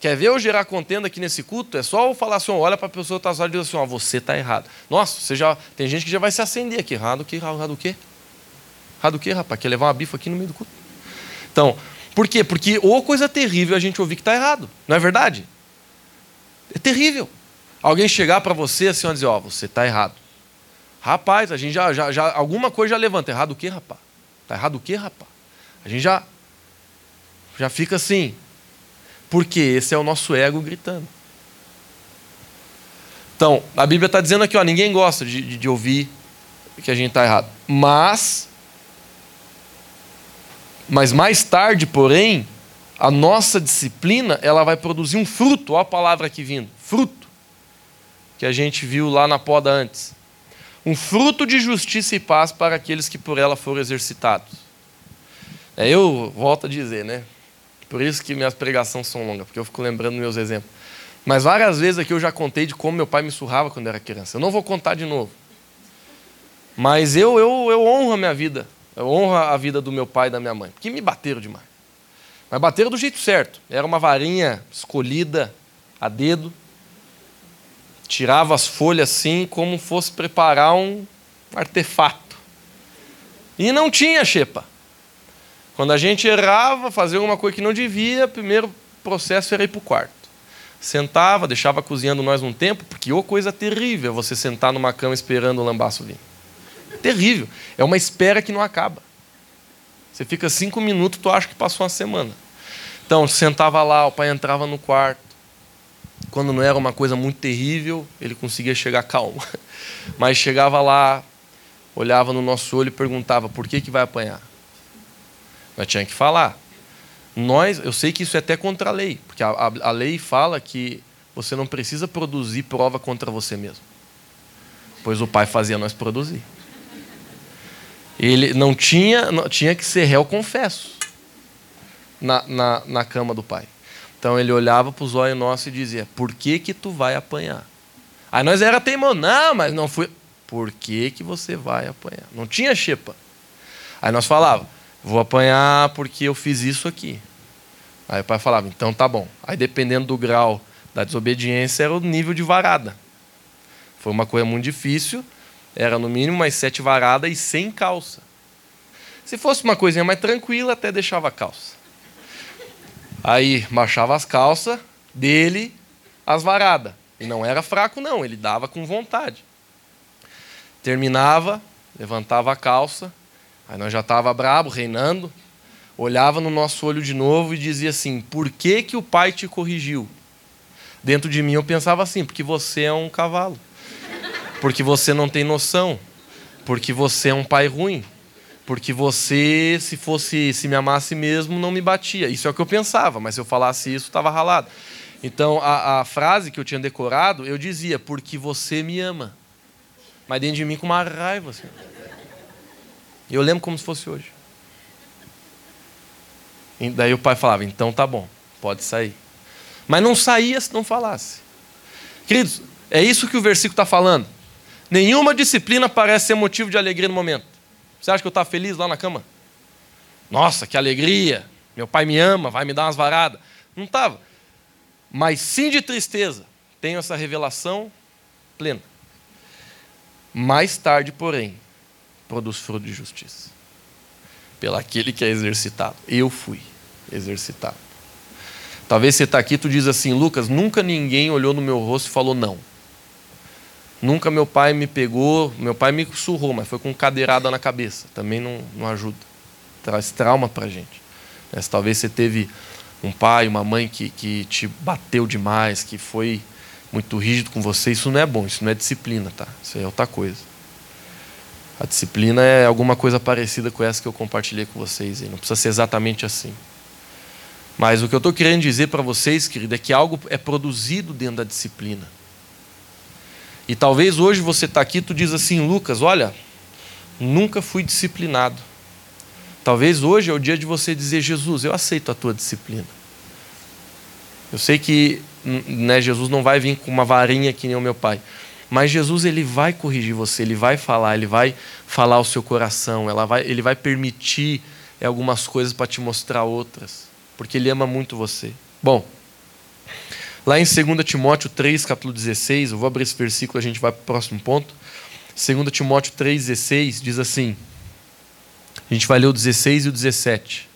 Quer ver eu gerar contenda aqui nesse culto? É só eu falar assim: olha para a pessoa que está e diz assim: ó, você está errado. Nossa, você já, tem gente que já vai se acender aqui. Errado o quê? Errado o quê? Errado o quê, rapaz? Quer levar uma bifa aqui no meio do culto? Então, por quê? Porque ou coisa terrível a gente ouvir que está errado. Não é verdade? É terrível. Alguém chegar para você assim e dizer, ó, oh, você está errado. Rapaz, a gente já, já, já, alguma coisa já levanta. Errado o quê, rapaz? Está errado o quê, rapaz? A gente já, já fica assim. Porque esse é o nosso ego gritando. Então, a Bíblia está dizendo aqui, ó, ninguém gosta de, de, de ouvir que a gente está errado. Mas mas mais tarde, porém, a nossa disciplina ela vai produzir um fruto. Olha a palavra aqui vindo: fruto. Que a gente viu lá na poda antes. Um fruto de justiça e paz para aqueles que por ela foram exercitados. É, eu volto a dizer, né? Por isso que minhas pregações são longas, porque eu fico lembrando meus exemplos. Mas várias vezes aqui eu já contei de como meu pai me surrava quando eu era criança. Eu não vou contar de novo. Mas eu, eu, eu honro a minha vida eu honro a vida do meu pai e da minha mãe, porque me bateram demais. Mas bateram do jeito certo. Era uma varinha escolhida a dedo. Tirava as folhas assim, como fosse preparar um artefato. E não tinha xepa. Quando a gente errava, fazia alguma coisa que não devia, primeiro processo era ir para o quarto. Sentava, deixava cozinhando nós um tempo, porque ô coisa terrível é você sentar numa cama esperando o lambaço vir terrível. É uma espera que não acaba. Você fica cinco minutos, tu acha que passou uma semana. Então, sentava lá, o pai entrava no quarto. Quando não era uma coisa muito terrível, ele conseguia chegar calmo. Mas chegava lá, olhava no nosso olho e perguntava: por que, que vai apanhar? Nós tinha que falar. Nós, eu sei que isso é até contra a lei, porque a, a, a lei fala que você não precisa produzir prova contra você mesmo. Pois o pai fazia nós produzir. Ele não tinha, não, tinha que ser réu confesso na, na, na cama do pai. Então ele olhava para os olhos nossos e dizia: Por que que tu vai apanhar? Aí nós era teimoso, não, mas não fui. Por que, que você vai apanhar? Não tinha xepa. Aí nós falava, vou apanhar porque eu fiz isso aqui. Aí o pai falava, então tá bom. Aí dependendo do grau da desobediência, era o nível de varada. Foi uma coisa muito difícil, era no mínimo mais sete varadas e sem calça. Se fosse uma coisinha mais tranquila, até deixava a calça. Aí baixava as calças dele, as varadas. E não era fraco, não, ele dava com vontade. Terminava, levantava a calça, aí nós já estava brabo, reinando, olhava no nosso olho de novo e dizia assim: Por que, que o pai te corrigiu? Dentro de mim eu pensava assim: Porque você é um cavalo. Porque você não tem noção. Porque você é um pai ruim. Porque você, se fosse, se me amasse mesmo, não me batia. Isso é o que eu pensava, mas se eu falasse isso, estava ralado. Então, a, a, frase que eu tinha decorado, eu dizia, porque você me ama. Mas dentro de mim com uma raiva. Assim. Eu lembro como se fosse hoje. E daí o pai falava, então tá bom, pode sair. Mas não saía se não falasse. Queridos, é isso que o versículo está falando. Nenhuma disciplina parece ser motivo de alegria no momento. Você acha que eu estava feliz lá na cama? Nossa, que alegria! Meu pai me ama, vai me dar umas varadas. Não estava. Mas sim de tristeza. Tenho essa revelação plena. Mais tarde, porém, produz fruto de justiça. Pelo aquele que é exercitado. Eu fui exercitado. Talvez você está aqui e tu diz assim, Lucas, nunca ninguém olhou no meu rosto e falou não. Nunca meu pai me pegou, meu pai me surrou, mas foi com cadeirada na cabeça. Também não, não ajuda. Traz trauma para gente. Mas talvez você teve um pai, uma mãe que, que te bateu demais, que foi muito rígido com você. Isso não é bom, isso não é disciplina, tá? Isso é outra coisa. A disciplina é alguma coisa parecida com essa que eu compartilhei com vocês. Não precisa ser exatamente assim. Mas o que eu estou querendo dizer para vocês, querido, é que algo é produzido dentro da disciplina. E talvez hoje você está aqui e tu diz assim, Lucas, olha, nunca fui disciplinado. Talvez hoje é o dia de você dizer, Jesus, eu aceito a tua disciplina. Eu sei que né, Jesus não vai vir com uma varinha que nem o meu pai. Mas Jesus ele vai corrigir você, ele vai falar, ele vai falar ao seu coração, ela vai, ele vai permitir algumas coisas para te mostrar outras, porque ele ama muito você. Bom, Lá em 2 Timóteo 3, capítulo 16, eu vou abrir esse versículo, a gente vai para o próximo ponto. 2 Timóteo 3, 16 diz assim: a gente vai ler o 16 e o 17.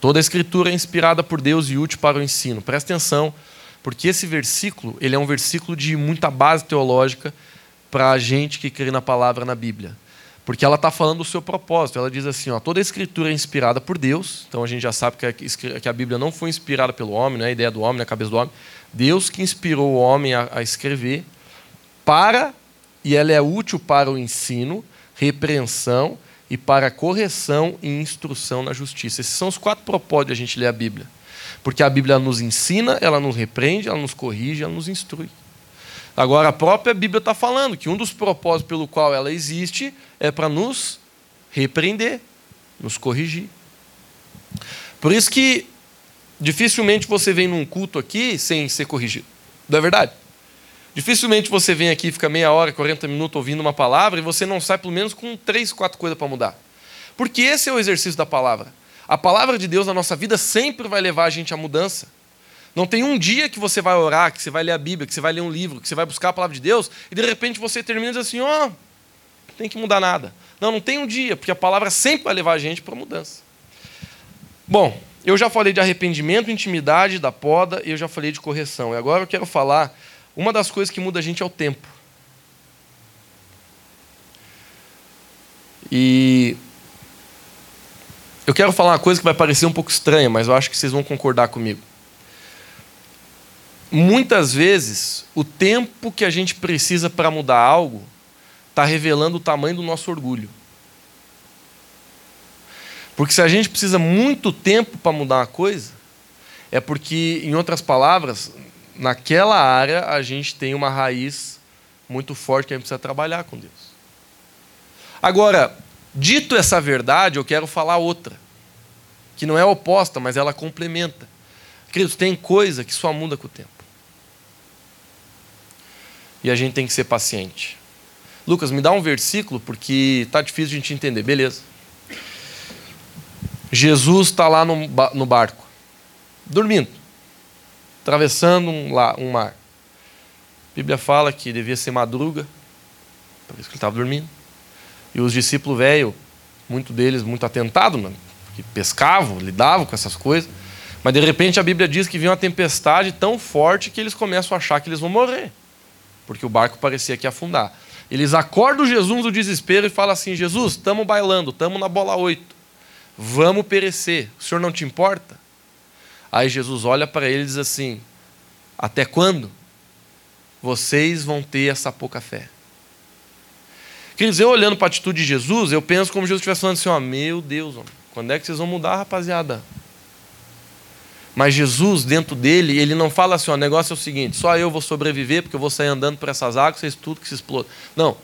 Toda a escritura é inspirada por Deus e útil para o ensino. Presta atenção, porque esse versículo ele é um versículo de muita base teológica para a gente que crê na palavra na Bíblia. Porque ela está falando do seu propósito. Ela diz assim: ó, toda a escritura é inspirada por Deus. Então a gente já sabe que a, Bíblia não foi inspirada pelo homem, não é a ideia do homem, na é cabeça do homem. Deus que inspirou o homem a, a escrever para, e ela é útil para o ensino, repreensão e para correção e instrução na justiça. Esses são os quatro propósitos de a gente ler a Bíblia. Porque a Bíblia nos ensina, ela nos repreende, ela nos corrige, ela nos instrui. Agora, a própria Bíblia está falando que um dos propósitos pelo qual ela existe é para nos repreender, nos corrigir. Por isso que dificilmente você vem num culto aqui sem ser corrigido. Não é verdade? Dificilmente você vem aqui, fica meia hora, 40 minutos ouvindo uma palavra e você não sai pelo menos com três, quatro coisas para mudar. Porque esse é o exercício da palavra. A palavra de Deus na nossa vida sempre vai levar a gente à mudança. Não tem um dia que você vai orar, que você vai ler a Bíblia, que você vai ler um livro, que você vai buscar a palavra de Deus, e de repente você termina e diz assim: ó, oh, não tem que mudar nada. Não, não tem um dia, porque a palavra sempre vai levar a gente para mudança. Bom, eu já falei de arrependimento, intimidade, da poda, e eu já falei de correção. E agora eu quero falar, uma das coisas que muda a gente é o tempo. E eu quero falar uma coisa que vai parecer um pouco estranha, mas eu acho que vocês vão concordar comigo muitas vezes, o tempo que a gente precisa para mudar algo está revelando o tamanho do nosso orgulho. Porque se a gente precisa muito tempo para mudar uma coisa, é porque, em outras palavras, naquela área a gente tem uma raiz muito forte que a gente precisa trabalhar com Deus. Agora, dito essa verdade, eu quero falar outra, que não é oposta, mas ela complementa. Queridos, tem coisa que só muda com o tempo. E a gente tem que ser paciente. Lucas, me dá um versículo porque está difícil de a gente entender. Beleza. Jesus está lá no, no, barco, dormindo, atravessando um, um mar. A Bíblia fala que devia ser madruga, por isso que ele estava dormindo. E os discípulos velhos, muito deles muito atentados, que pescavam, lidavam com essas coisas. Mas de repente a Bíblia diz que vinha uma tempestade tão forte que eles começam a achar que eles vão morrer, porque o barco parecia que ia afundar. Eles acordam Jesus do desespero e falam assim: Jesus, estamos bailando, estamos na bola 8 vamos perecer, o senhor não te importa? Aí Jesus olha para ele e diz assim: Até quando vocês vão ter essa pouca fé? Quer dizer, eu olhando para a atitude de Jesus, eu penso como Jesus estivesse falando assim: ó, Meu Deus, quando é que vocês vão mudar, rapaziada? Mas Jesus, dentro dele, ele não fala assim: o negócio é o seguinte, só eu vou sobreviver porque eu vou sair andando por essas águas, vocês tudo que se explode. Não.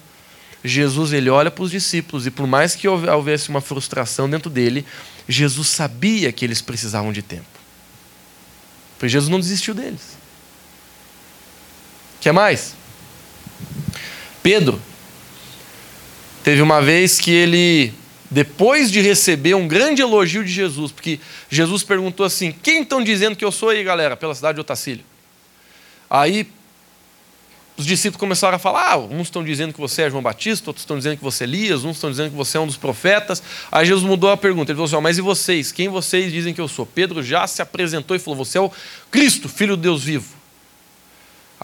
Jesus ele olha para os discípulos e por mais que houvesse uma frustração dentro dele, Jesus sabia que eles precisavam de tempo. Pois Jesus não desistiu deles. Quer mais? Pedro teve uma vez que ele depois de receber um grande elogio de Jesus, porque Jesus perguntou assim: "Quem estão dizendo que eu sou aí, galera, pela cidade de Otacílio?" Aí os discípulos começaram a falar: ah, uns estão dizendo que você é João Batista, outros estão dizendo que você é Elias, uns estão dizendo que você é um dos profetas. Aí Jesus mudou a pergunta: ele falou assim, mas e vocês? Quem vocês dizem que eu sou? Pedro já se apresentou e falou: você é o Cristo, filho de Deus vivo.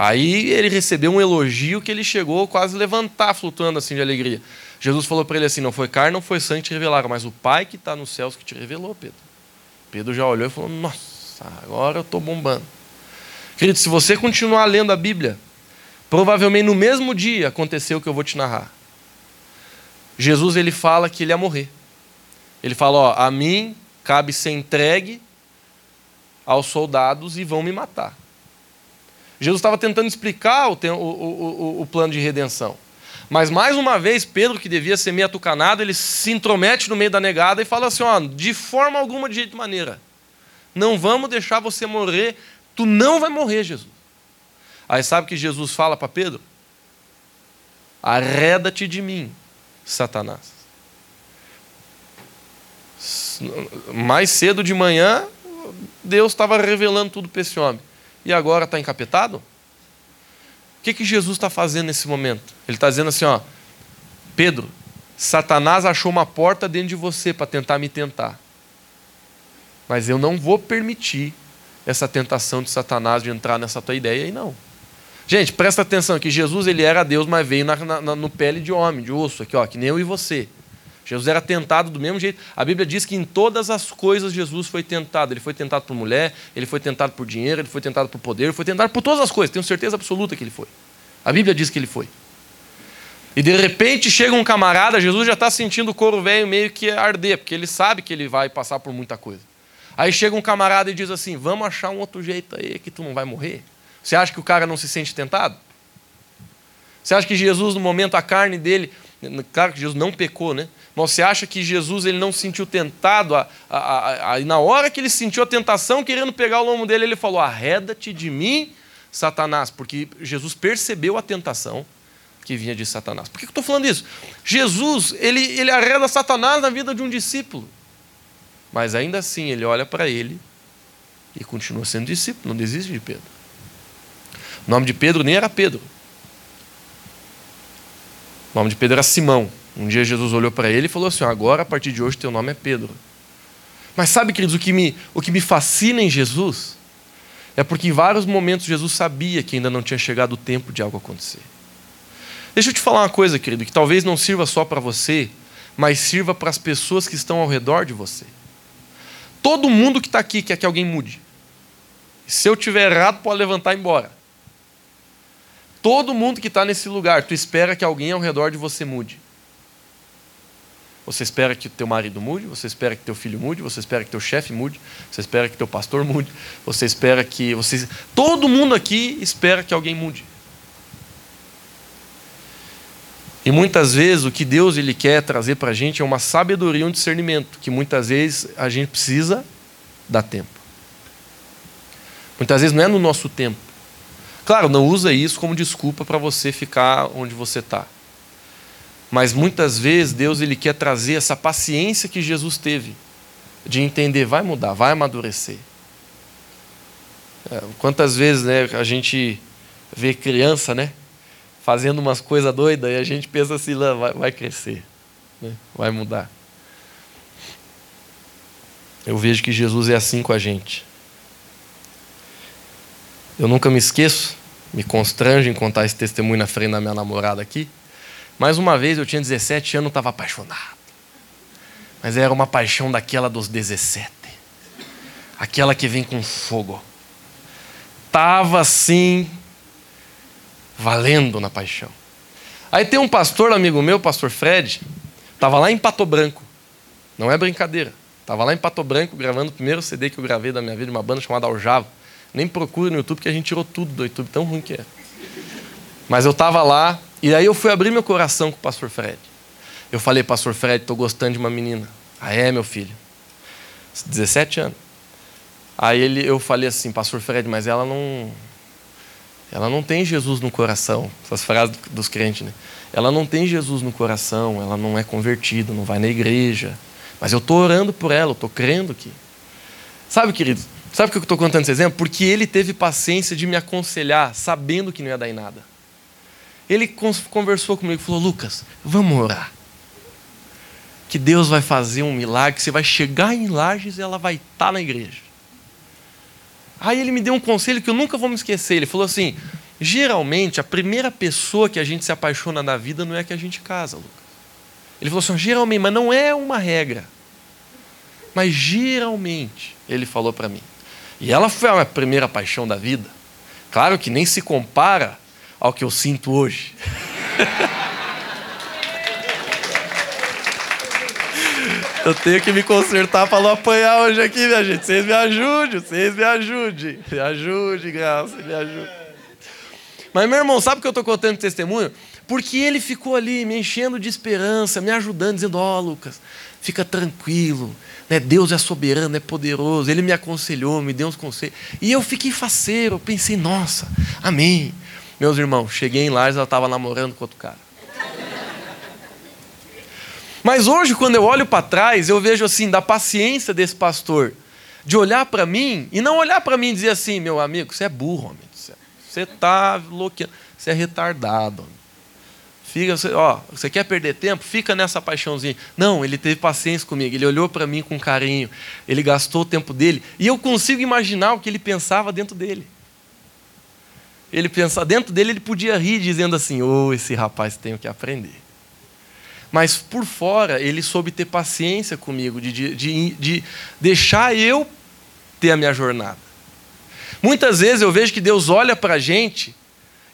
Aí ele recebeu um elogio que ele chegou quase a levantar, flutuando assim de alegria. Jesus falou para ele assim: não foi carne, não foi sangue que te revelaram, mas o Pai que está nos céus que te revelou, Pedro. Pedro já olhou e falou: nossa, agora eu estou bombando. Querido, se você continuar lendo a Bíblia, Provavelmente no mesmo dia aconteceu o que eu vou te narrar. Jesus ele fala que ele ia morrer. Ele fala: ó, a mim cabe ser entregue aos soldados e vão me matar. Jesus estava tentando explicar o, o, o, o, plano de redenção. Mas mais uma vez, Pedro, que devia ser meio atucanado, ele se intromete no meio da negada e fala assim: ó, de forma alguma, de jeito maneira, não vamos deixar você morrer, tu não vai morrer, Jesus. Aí sabe o que Jesus fala para Pedro? Arreda-te de mim, Satanás. Mais cedo de manhã, Deus estava revelando tudo para esse homem. E agora está encapetado? Que, que Jesus está fazendo nesse momento? Ele está dizendo assim: ó, Pedro, Satanás achou uma porta dentro de você para tentar me tentar. Mas eu não vou permitir essa tentação de Satanás de entrar nessa tua ideia aí, não. Gente, presta atenção que Jesus ele era Deus, mas veio na, na, no pele de homem, de osso, aqui, ó, que nem eu e você. Jesus era tentado do mesmo jeito. A Bíblia diz que em todas as coisas Jesus foi tentado. Ele foi tentado por mulher, ele foi tentado por dinheiro, ele foi tentado por poder, ele foi tentado por todas as coisas. Tenho certeza absoluta que ele foi. A Bíblia diz que ele foi. E de repente chega um camarada, Jesus já está sentindo o couro velho meio que arder, porque ele sabe que ele vai passar por muita coisa. Aí chega um camarada e diz assim: Vamos achar um outro jeito aí que tu não vai morrer. Você acha que o cara não se sente tentado? Você acha que Jesus, no momento, a carne dele. Claro que Jesus não pecou, né? Mas você acha que Jesus ele não se sentiu tentado? A, a, a, a, na hora que ele sentiu a tentação, querendo pegar o lombo dele, ele falou: Arreda-te de mim, Satanás. Porque Jesus percebeu a tentação que vinha de Satanás. Por que eu estou falando isso? Jesus, ele, ele arreda Satanás na vida de um discípulo. Mas ainda assim, ele olha para ele e continua sendo discípulo, não desiste de Pedro. O nome de Pedro nem era Pedro. O nome de Pedro era Simão. Um dia Jesus olhou para ele e falou assim: Agora, a partir de hoje, teu nome é Pedro. Mas sabe, queridos, o que me, o que me fascina em Jesus é porque em vários momentos Jesus sabia que ainda não tinha chegado o tempo de algo acontecer. Deixa eu te falar uma coisa, querido, que talvez não sirva só para você, mas sirva para as pessoas que estão ao redor de você. Todo mundo que está aqui quer que alguém mude. Se eu tiver errado, pode levantar e ir embora. Todo mundo que está nesse lugar, tu espera que alguém ao redor de você mude. Você espera que teu marido mude, você espera que teu filho mude, você espera que teu chefe mude, você espera que teu pastor mude, você espera que você todo mundo aqui espera que alguém mude. E muitas vezes o que Deus ele quer trazer para a gente é uma sabedoria, um discernimento, que muitas vezes a gente precisa dar tempo. Muitas vezes não é no nosso tempo, Claro, não usa isso como desculpa para você ficar onde você está. Mas muitas vezes Deus ele quer trazer essa paciência que Jesus teve de entender, vai mudar, vai amadurecer. É, quantas vezes né, a gente vê criança, né, fazendo umas coisas doidas e a gente pensa assim, vai, vai crescer, né, vai mudar. Eu vejo que Jesus é assim com a gente. Eu nunca me esqueço, me constrange em contar esse testemunho na frente da minha namorada aqui. Mais uma vez eu tinha 17 anos, estava apaixonado. Mas era uma paixão daquela dos 17. Aquela que vem com fogo. Tava assim, valendo na paixão. Aí tem um pastor, amigo meu, pastor Fred, estava lá em Pato Branco. Não é brincadeira. Estava lá em Pato Branco gravando o primeiro CD que eu gravei da minha vida, uma banda chamada Aljava. Nem procure no YouTube, que a gente tirou tudo do YouTube, tão ruim que é. Mas eu estava lá, e aí eu fui abrir meu coração com o pastor Fred. Eu falei, pastor Fred, estou gostando de uma menina. Ah, é, meu filho? 17 anos. Aí ele, eu falei assim, pastor Fred, mas ela não. Ela não tem Jesus no coração. Essas frases dos crentes, né? Ela não tem Jesus no coração, ela não é convertida, não vai na igreja. Mas eu estou orando por ela, eu estou crendo que. Sabe, querido, sabe por que eu estou contando esse exemplo? Porque ele teve paciência de me aconselhar, sabendo que não ia dar em nada. Ele conversou comigo e falou: Lucas, vamos orar. Que Deus vai fazer um milagre, você vai chegar em Lages e ela vai estar tá na igreja. Aí ele me deu um conselho que eu nunca vou me esquecer. Ele falou assim: geralmente a primeira pessoa que a gente se apaixona na vida não é a que a gente casa, Lucas. Ele falou assim: geralmente, mas não é uma regra. Mas geralmente, ele falou para mim. E ela foi a minha primeira paixão da vida. Claro que nem se compara ao que eu sinto hoje. eu tenho que me consertar para não apanhar hoje aqui, minha gente. Vocês me ajudem, vocês me ajudem. Me ajude, graça, me ajude. Mas, meu irmão, sabe o que eu estou contando de testemunho? Porque ele ficou ali me enchendo de esperança, me ajudando, dizendo: Ó, oh, Lucas, fica tranquilo, né? Deus é soberano, é poderoso. Ele me aconselhou, me deu uns conselhos. E eu fiquei faceiro, eu pensei: Nossa, amém. Meus irmãos, cheguei em Lares, ela estava namorando com outro cara. Mas hoje, quando eu olho para trás, eu vejo assim, da paciência desse pastor, de olhar para mim e não olhar para mim e dizer assim: meu amigo, você é burro, homem. Você está louqueando, você é retardado. Homem. Fica, ó, você quer perder tempo? Fica nessa paixãozinha. Não, ele teve paciência comigo, ele olhou para mim com carinho, ele gastou o tempo dele, e eu consigo imaginar o que ele pensava dentro dele. Ele pensa, dentro dele ele podia rir dizendo assim: "Oh, esse rapaz tem que aprender". Mas por fora ele soube ter paciência comigo, de, de, de, de deixar eu ter a minha jornada. Muitas vezes eu vejo que Deus olha para a gente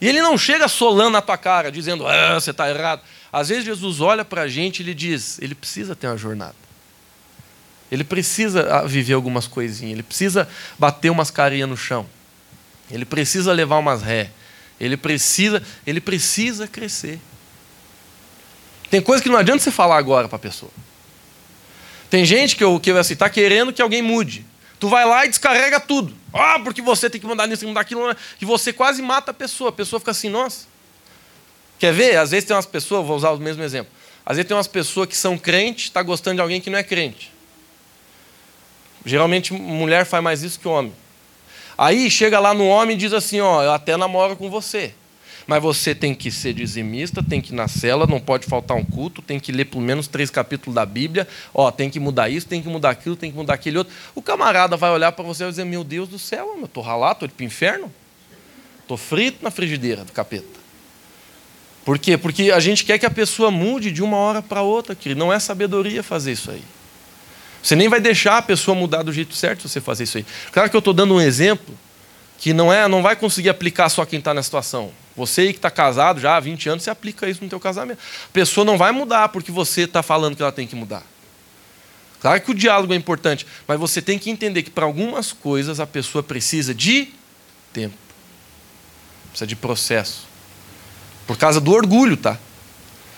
e ele não chega solando na tua cara, dizendo, ah, você está errado. Às vezes Jesus olha para a gente e ele diz, ele precisa ter uma jornada. Ele precisa ah, viver algumas coisinhas, ele precisa bater umas carinhas no chão. Ele precisa levar umas ré. Ele precisa, ele precisa crescer. Tem coisa que não adianta você falar agora para a pessoa. Tem gente que eu, que eu assim, está querendo que alguém mude. Tu vai lá e descarrega tudo. Ah, porque você tem que mudar nisso, tem que mudar aquilo. Né? E você quase mata a pessoa. A pessoa fica assim, nossa. Quer ver? Às vezes tem umas pessoas, vou usar o mesmo exemplo. Às vezes tem umas pessoas que são crentes, está gostando de alguém que não é crente. Geralmente mulher faz mais isso que homem. Aí chega lá no homem e diz assim: Ó, eu até namoro com você. Mas você tem que ser dizimista, tem que ir na cela, não pode faltar um culto, tem que ler pelo menos três capítulos da Bíblia. Ó, tem que mudar isso, tem que mudar aquilo, tem que mudar aquele outro. O camarada vai olhar para você e vai dizer: Meu Deus do céu, eu estou ralado, estou indo para o inferno. Estou frito na frigideira do capeta. Por quê? Porque a gente quer que a pessoa mude de uma hora para outra, que não é sabedoria fazer isso aí. Você nem vai deixar a pessoa mudar do jeito certo se você fazer isso aí. Claro que eu estou dando um exemplo que não é, não vai conseguir aplicar só quem está na situação. Você aí que está casado já há 20 anos, você aplica isso no teu casamento. A pessoa não vai mudar porque você está falando que ela tem que mudar. Claro que o diálogo é importante, mas você tem que entender que para algumas coisas a pessoa precisa de tempo. Precisa de processo. Por causa do orgulho, tá?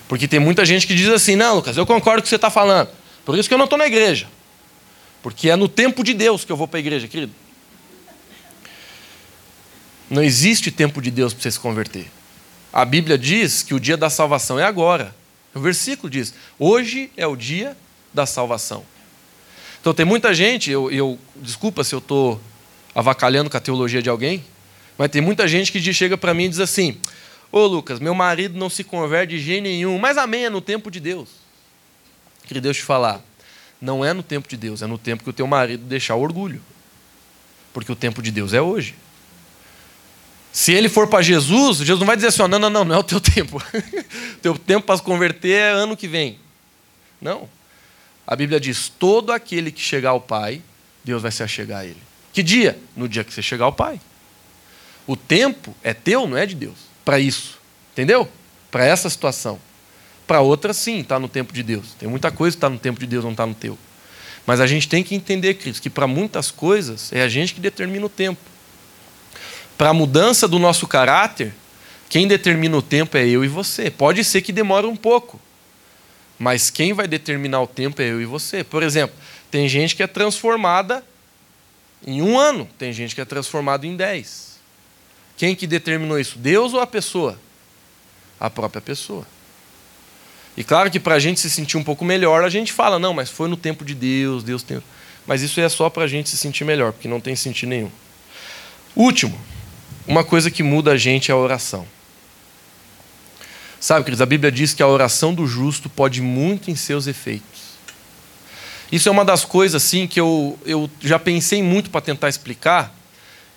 Porque tem muita gente que diz assim: não, Lucas, eu concordo com o que você está falando. Por isso que eu não estou na igreja. Porque é no tempo de Deus que eu vou para a igreja, querido. Não existe tempo de Deus para você se converter. A Bíblia diz que o dia da salvação é agora. O versículo diz: hoje é o dia da salvação. Então tem muita gente, eu, eu desculpa se eu estou avacalhando com a teologia de alguém, mas tem muita gente que chega para mim e diz assim: Ô Lucas, meu marido não se converte de jeito nenhum, mas amém, é no tempo de Deus. Queria Deus te falar, não é no tempo de Deus, é no tempo que o teu marido deixar o orgulho. Porque o tempo de Deus é hoje. Se ele for para Jesus, Jesus não vai dizer assim: não, não, não, não é o teu tempo. teu tempo para se converter é ano que vem. Não. A Bíblia diz: todo aquele que chegar ao Pai, Deus vai se achegar a ele. Que dia? No dia que você chegar ao Pai. O tempo é teu, não é de Deus. Para isso. Entendeu? Para essa situação. Para outra, sim, está no tempo de Deus. Tem muita coisa que está no tempo de Deus, não está no teu. Mas a gente tem que entender, Cristo, que para muitas coisas é a gente que determina o tempo para a mudança do nosso caráter, quem determina o tempo é eu e você. Pode ser que demore um pouco, mas quem vai determinar o tempo é eu e você. Por exemplo, tem gente que é transformada em um ano, tem gente que é transformada em dez. Quem que determinou isso? Deus ou a pessoa? A própria pessoa. E claro que para a gente se sentir um pouco melhor, a gente fala, não, mas foi no tempo de Deus, Deus tem. Mas isso é só para a gente se sentir melhor, porque não tem sentido nenhum. Último, uma coisa que muda a gente é a oração. Sabe, queridos, a Bíblia diz que a oração do justo pode muito em seus efeitos. Isso é uma das coisas assim que eu, eu já pensei muito para tentar explicar,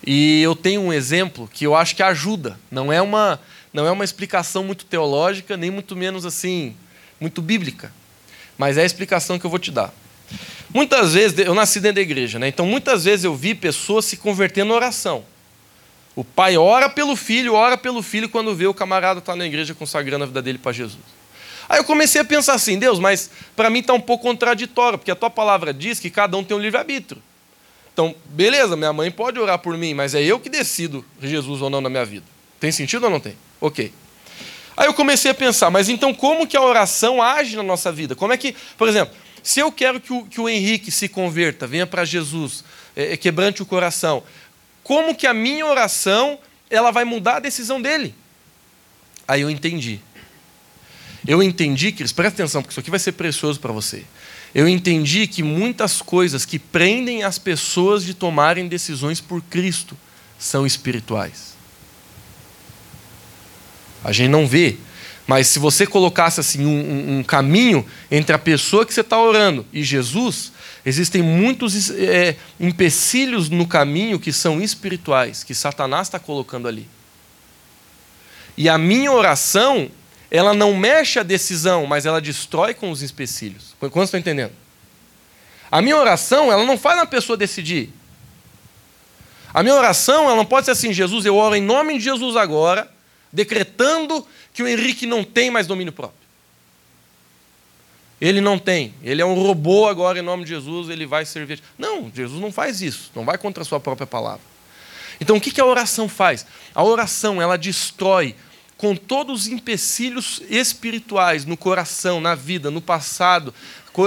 e eu tenho um exemplo que eu acho que ajuda. Não é uma, não é uma explicação muito teológica, nem muito menos assim, muito bíblica. Mas é a explicação que eu vou te dar. Muitas vezes, eu nasci dentro da igreja, né? então muitas vezes eu vi pessoas se convertendo na oração. O pai ora pelo filho, ora pelo filho quando vê o camarada tá na igreja consagrando a vida dele para Jesus. Aí eu comecei a pensar assim, Deus, mas para mim está um pouco contraditório, porque a tua palavra diz que cada um tem um livre-arbítrio. Então, beleza, minha mãe pode orar por mim, mas é eu que decido Jesus ou não na minha vida. Tem sentido ou não tem? Ok. Aí eu comecei a pensar, mas então como que a oração age na nossa vida? Como é que, por exemplo, se eu quero que o, que o Henrique se converta, venha para Jesus, é, é, quebrante o coração, como que a minha oração ela vai mudar a decisão dele. Aí eu entendi. Eu entendi, que presta atenção, porque isso aqui vai ser precioso para você. Eu entendi que muitas coisas que prendem as pessoas de tomarem decisões por Cristo são espirituais. A gente não vê, mas se você colocasse assim um, um, um caminho entre a pessoa que você está orando e Jesus, Existem muitos é, empecilhos no caminho que são espirituais, que Satanás está colocando ali. E a minha oração, ela não mexe a decisão, mas ela destrói com os empecilhos. Quantos estão entendendo? A minha oração, ela não faz a pessoa decidir. A minha oração, ela não pode ser assim, Jesus, eu oro em nome de Jesus agora, decretando que o Henrique não tem mais domínio próprio. Ele não tem. Ele é um robô agora, em nome de Jesus, ele vai servir. Não, Jesus não faz isso. Não vai contra a sua própria palavra. Então, o que a oração faz? A oração, ela destrói com todos os empecilhos espirituais no coração, na vida, no passado,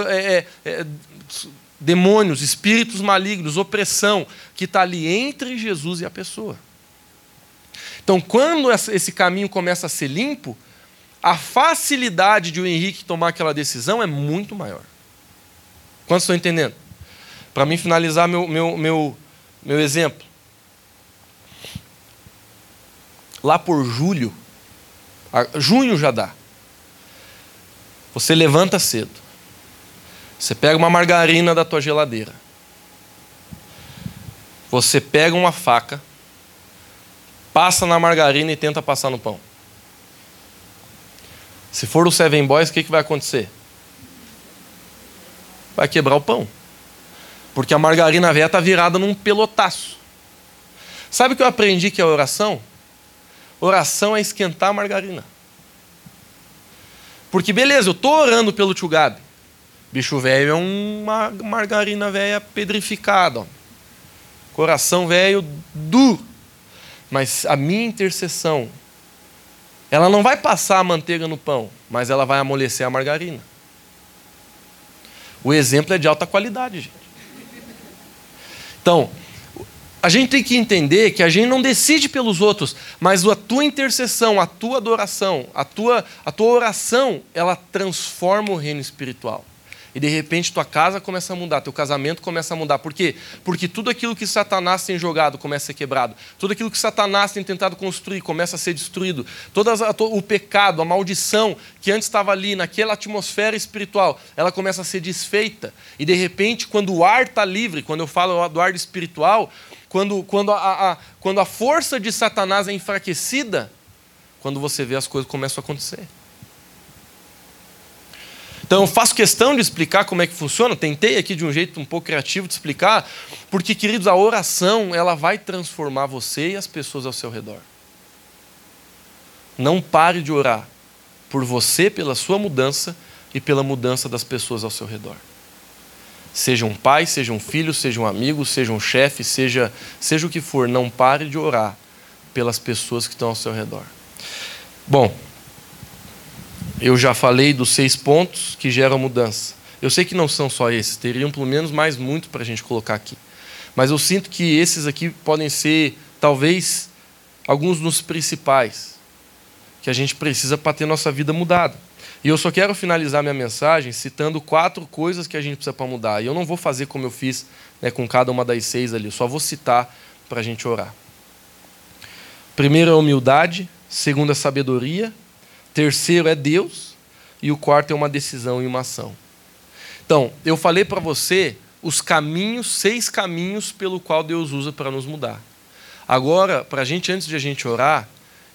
é, é, é, demônios, espíritos malignos, opressão, que está ali entre Jesus e a pessoa. Então, quando esse caminho começa a ser limpo, a facilidade de o Henrique tomar aquela decisão é muito maior. Quantos estão entendendo? Para mim finalizar meu, meu, meu, meu exemplo. Lá por julho, junho já dá. Você levanta cedo. Você pega uma margarina da tua geladeira. Você pega uma faca, passa na margarina e tenta passar no pão. Se for o Seven Boys, o que, que vai acontecer? Vai quebrar o pão. Porque a margarina velha está virada num pelotaço. Sabe o que eu aprendi que é oração? Oração é esquentar a margarina. Porque beleza, eu estou orando pelo tio Gabi. Bicho velho é uma margarina velha pedrificada. Ó. Coração velho duro. Mas a minha intercessão ela não vai passar a manteiga no pão, mas ela vai amolecer a margarina. O exemplo é de alta qualidade, gente. Então, a gente tem que entender que a gente não decide pelos outros, mas a tua intercessão, a tua adoração, a tua, a tua oração, ela transforma o reino espiritual. E de repente tua casa começa a mudar, teu casamento começa a mudar. Por quê? Porque tudo aquilo que Satanás tem jogado começa a ser quebrado. Tudo aquilo que Satanás tem tentado construir começa a ser destruído. Todas, o pecado, a maldição que antes estava ali, naquela atmosfera espiritual, ela começa a ser desfeita. E de repente, quando o ar está livre, quando eu falo do ar espiritual, quando, quando, a, a, quando a força de Satanás é enfraquecida, quando você vê as coisas começam a acontecer. Então faço questão de explicar como é que funciona, tentei aqui de um jeito um pouco criativo de explicar, porque, queridos, a oração ela vai transformar você e as pessoas ao seu redor. Não pare de orar por você, pela sua mudança e pela mudança das pessoas ao seu redor. Seja um pai, seja um filho, seja um amigo, seja um chefe, seja, seja o que for, não pare de orar pelas pessoas que estão ao seu redor. Bom, eu já falei dos seis pontos que geram mudança. Eu sei que não são só esses, teriam pelo menos mais muito para a gente colocar aqui. Mas eu sinto que esses aqui podem ser, talvez, alguns dos principais que a gente precisa para ter nossa vida mudada. E eu só quero finalizar minha mensagem citando quatro coisas que a gente precisa para mudar. E eu não vou fazer como eu fiz né, com cada uma das seis ali, eu só vou citar para a gente orar. Primeiro é humildade, segundo é sabedoria, terceiro é Deus e o quarto é uma decisão e uma ação. Então, eu falei para você os caminhos, seis caminhos pelo qual Deus usa para nos mudar. Agora, para a gente, antes de a gente orar,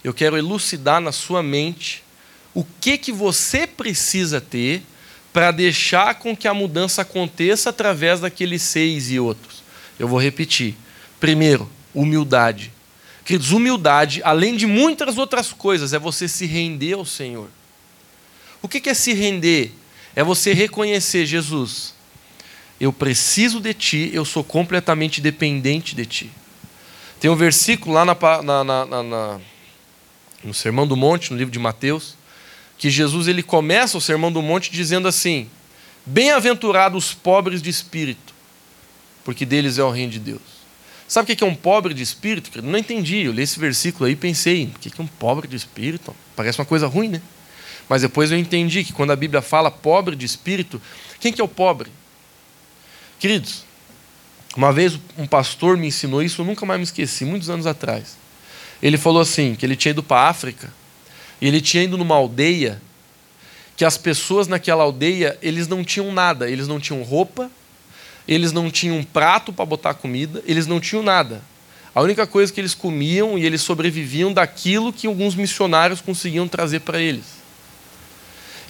eu quero elucidar na sua mente o que, que você precisa ter para deixar com que a mudança aconteça através daqueles seis e outros. Eu vou repetir. Primeiro, humildade. Queridos, humildade, além de muitas outras coisas, é você se render ao Senhor. O que é se render? É você reconhecer, Jesus, eu preciso de Ti, eu sou completamente dependente de Ti. Tem um versículo lá na, na, na, no Sermão do Monte, no livro de Mateus, que Jesus ele começa o Sermão do Monte dizendo assim: Bem-aventurados os pobres de espírito, porque deles é o reino de Deus. Sabe o que é um pobre de espírito? Não entendi. Eu li esse versículo aí e pensei: o que é um pobre de espírito? Parece uma coisa ruim, né? Mas depois eu entendi que quando a Bíblia fala pobre de espírito, quem que é o pobre? Queridos, uma vez um pastor me ensinou isso, eu nunca mais me esqueci, muitos anos atrás. Ele falou assim, que ele tinha ido para a África e ele tinha ido numa aldeia que as pessoas naquela aldeia, eles não tinham nada, eles não tinham roupa, eles não tinham um prato para botar comida, eles não tinham nada. A única coisa que eles comiam e eles sobreviviam daquilo que alguns missionários conseguiam trazer para eles.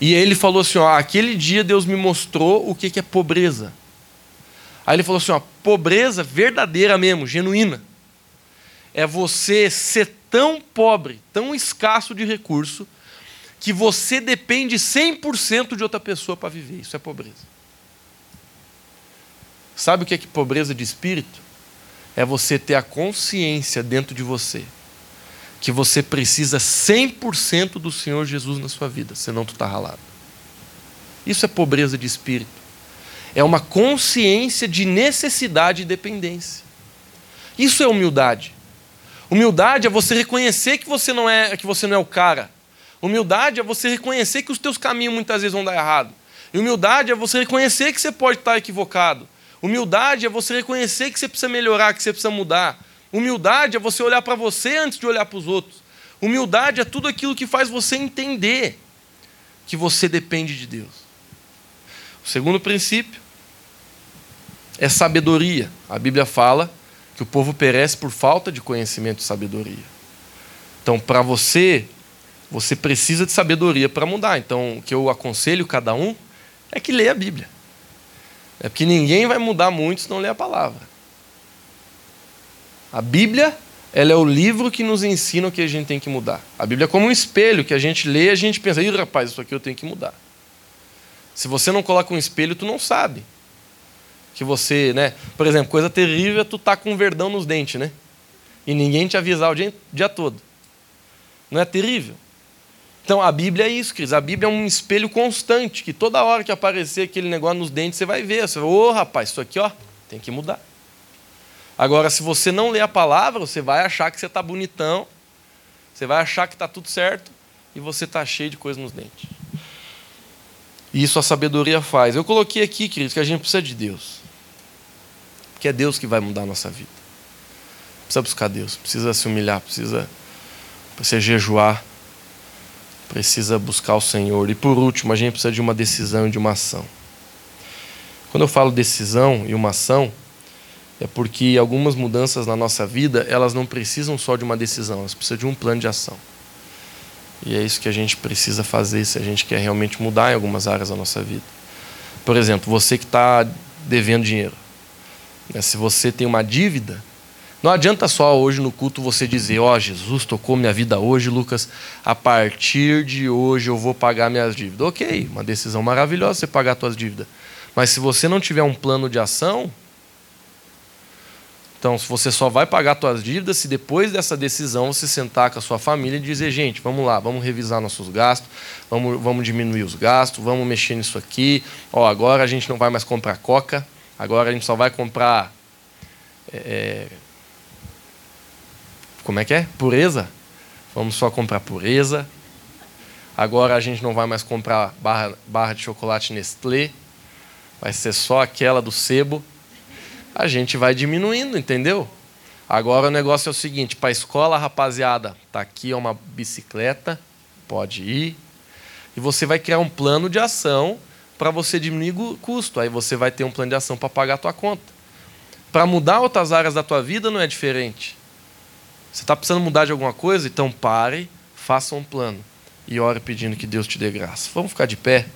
E ele falou assim: ó, aquele dia Deus me mostrou o que é pobreza. Aí ele falou assim: ó, pobreza verdadeira mesmo, genuína, é você ser tão pobre, tão escasso de recurso, que você depende 100% de outra pessoa para viver. Isso é pobreza. Sabe o que é que pobreza de espírito? É você ter a consciência dentro de você que você precisa 100% do Senhor Jesus na sua vida, senão tu está ralado. Isso é pobreza de espírito. É uma consciência de necessidade e dependência. Isso é humildade. Humildade é você reconhecer que você não é, que você não é o cara. Humildade é você reconhecer que os teus caminhos muitas vezes vão dar errado. E humildade é você reconhecer que você pode estar equivocado. Humildade é você reconhecer que você precisa melhorar, que você precisa mudar. Humildade é você olhar para você antes de olhar para os outros. Humildade é tudo aquilo que faz você entender que você depende de Deus. O segundo princípio é sabedoria. A Bíblia fala que o povo perece por falta de conhecimento e sabedoria. Então, para você, você precisa de sabedoria para mudar. Então, o que eu aconselho cada um é que leia a Bíblia. É porque ninguém vai mudar muito se não ler a palavra. A Bíblia, ela é o livro que nos ensina o que a gente tem que mudar. A Bíblia é como um espelho que a gente lê e a gente pensa, ih, rapaz, isso aqui eu tenho que mudar. Se você não coloca um espelho, tu não sabe que você, né? Por exemplo, coisa terrível é tu tá com um verdão nos dentes, né? E ninguém te avisar o dia, o dia todo. Não é terrível? Então a Bíblia é isso, Cris. A Bíblia é um espelho constante, que toda hora que aparecer aquele negócio nos dentes, você vai ver. Você vai, ô oh, rapaz, isso aqui ó, tem que mudar. Agora, se você não ler a palavra, você vai achar que você está bonitão, você vai achar que está tudo certo e você está cheio de coisa nos dentes. E isso a sabedoria faz. Eu coloquei aqui, queridos, que a gente precisa de Deus. Que é Deus que vai mudar a nossa vida. Precisa buscar Deus, precisa se humilhar, precisa, precisa jejuar, precisa buscar o Senhor. E por último, a gente precisa de uma decisão e de uma ação. Quando eu falo decisão e uma ação, é porque algumas mudanças na nossa vida, elas não precisam só de uma decisão, elas precisam de um plano de ação. E é isso que a gente precisa fazer se a gente quer realmente mudar em algumas áreas da nossa vida. Por exemplo, você que está devendo dinheiro. Né? Se você tem uma dívida, não adianta só hoje no culto você dizer: Ó, oh, Jesus tocou minha vida hoje, Lucas, a partir de hoje eu vou pagar minhas dívidas. Ok, uma decisão maravilhosa você pagar suas dívidas. Mas se você não tiver um plano de ação, então, você só vai pagar suas dívidas se depois dessa decisão você sentar com a sua família e dizer, gente, vamos lá, vamos revisar nossos gastos, vamos, vamos diminuir os gastos, vamos mexer nisso aqui. Ó, agora a gente não vai mais comprar coca, agora a gente só vai comprar. É como é que é? Pureza? Vamos só comprar pureza. Agora a gente não vai mais comprar barra, barra de chocolate Nestlé, vai ser só aquela do sebo a gente vai diminuindo, entendeu? Agora o negócio é o seguinte: para a escola, rapaziada, tá aqui uma bicicleta, pode ir. E você vai criar um plano de ação para você diminuir o custo. Aí você vai ter um plano de ação para pagar a tua conta. Para mudar outras áreas da tua vida não é diferente. Você está precisando mudar de alguma coisa? Então pare, faça um plano e ore pedindo que Deus te dê graça. Vamos ficar de pé?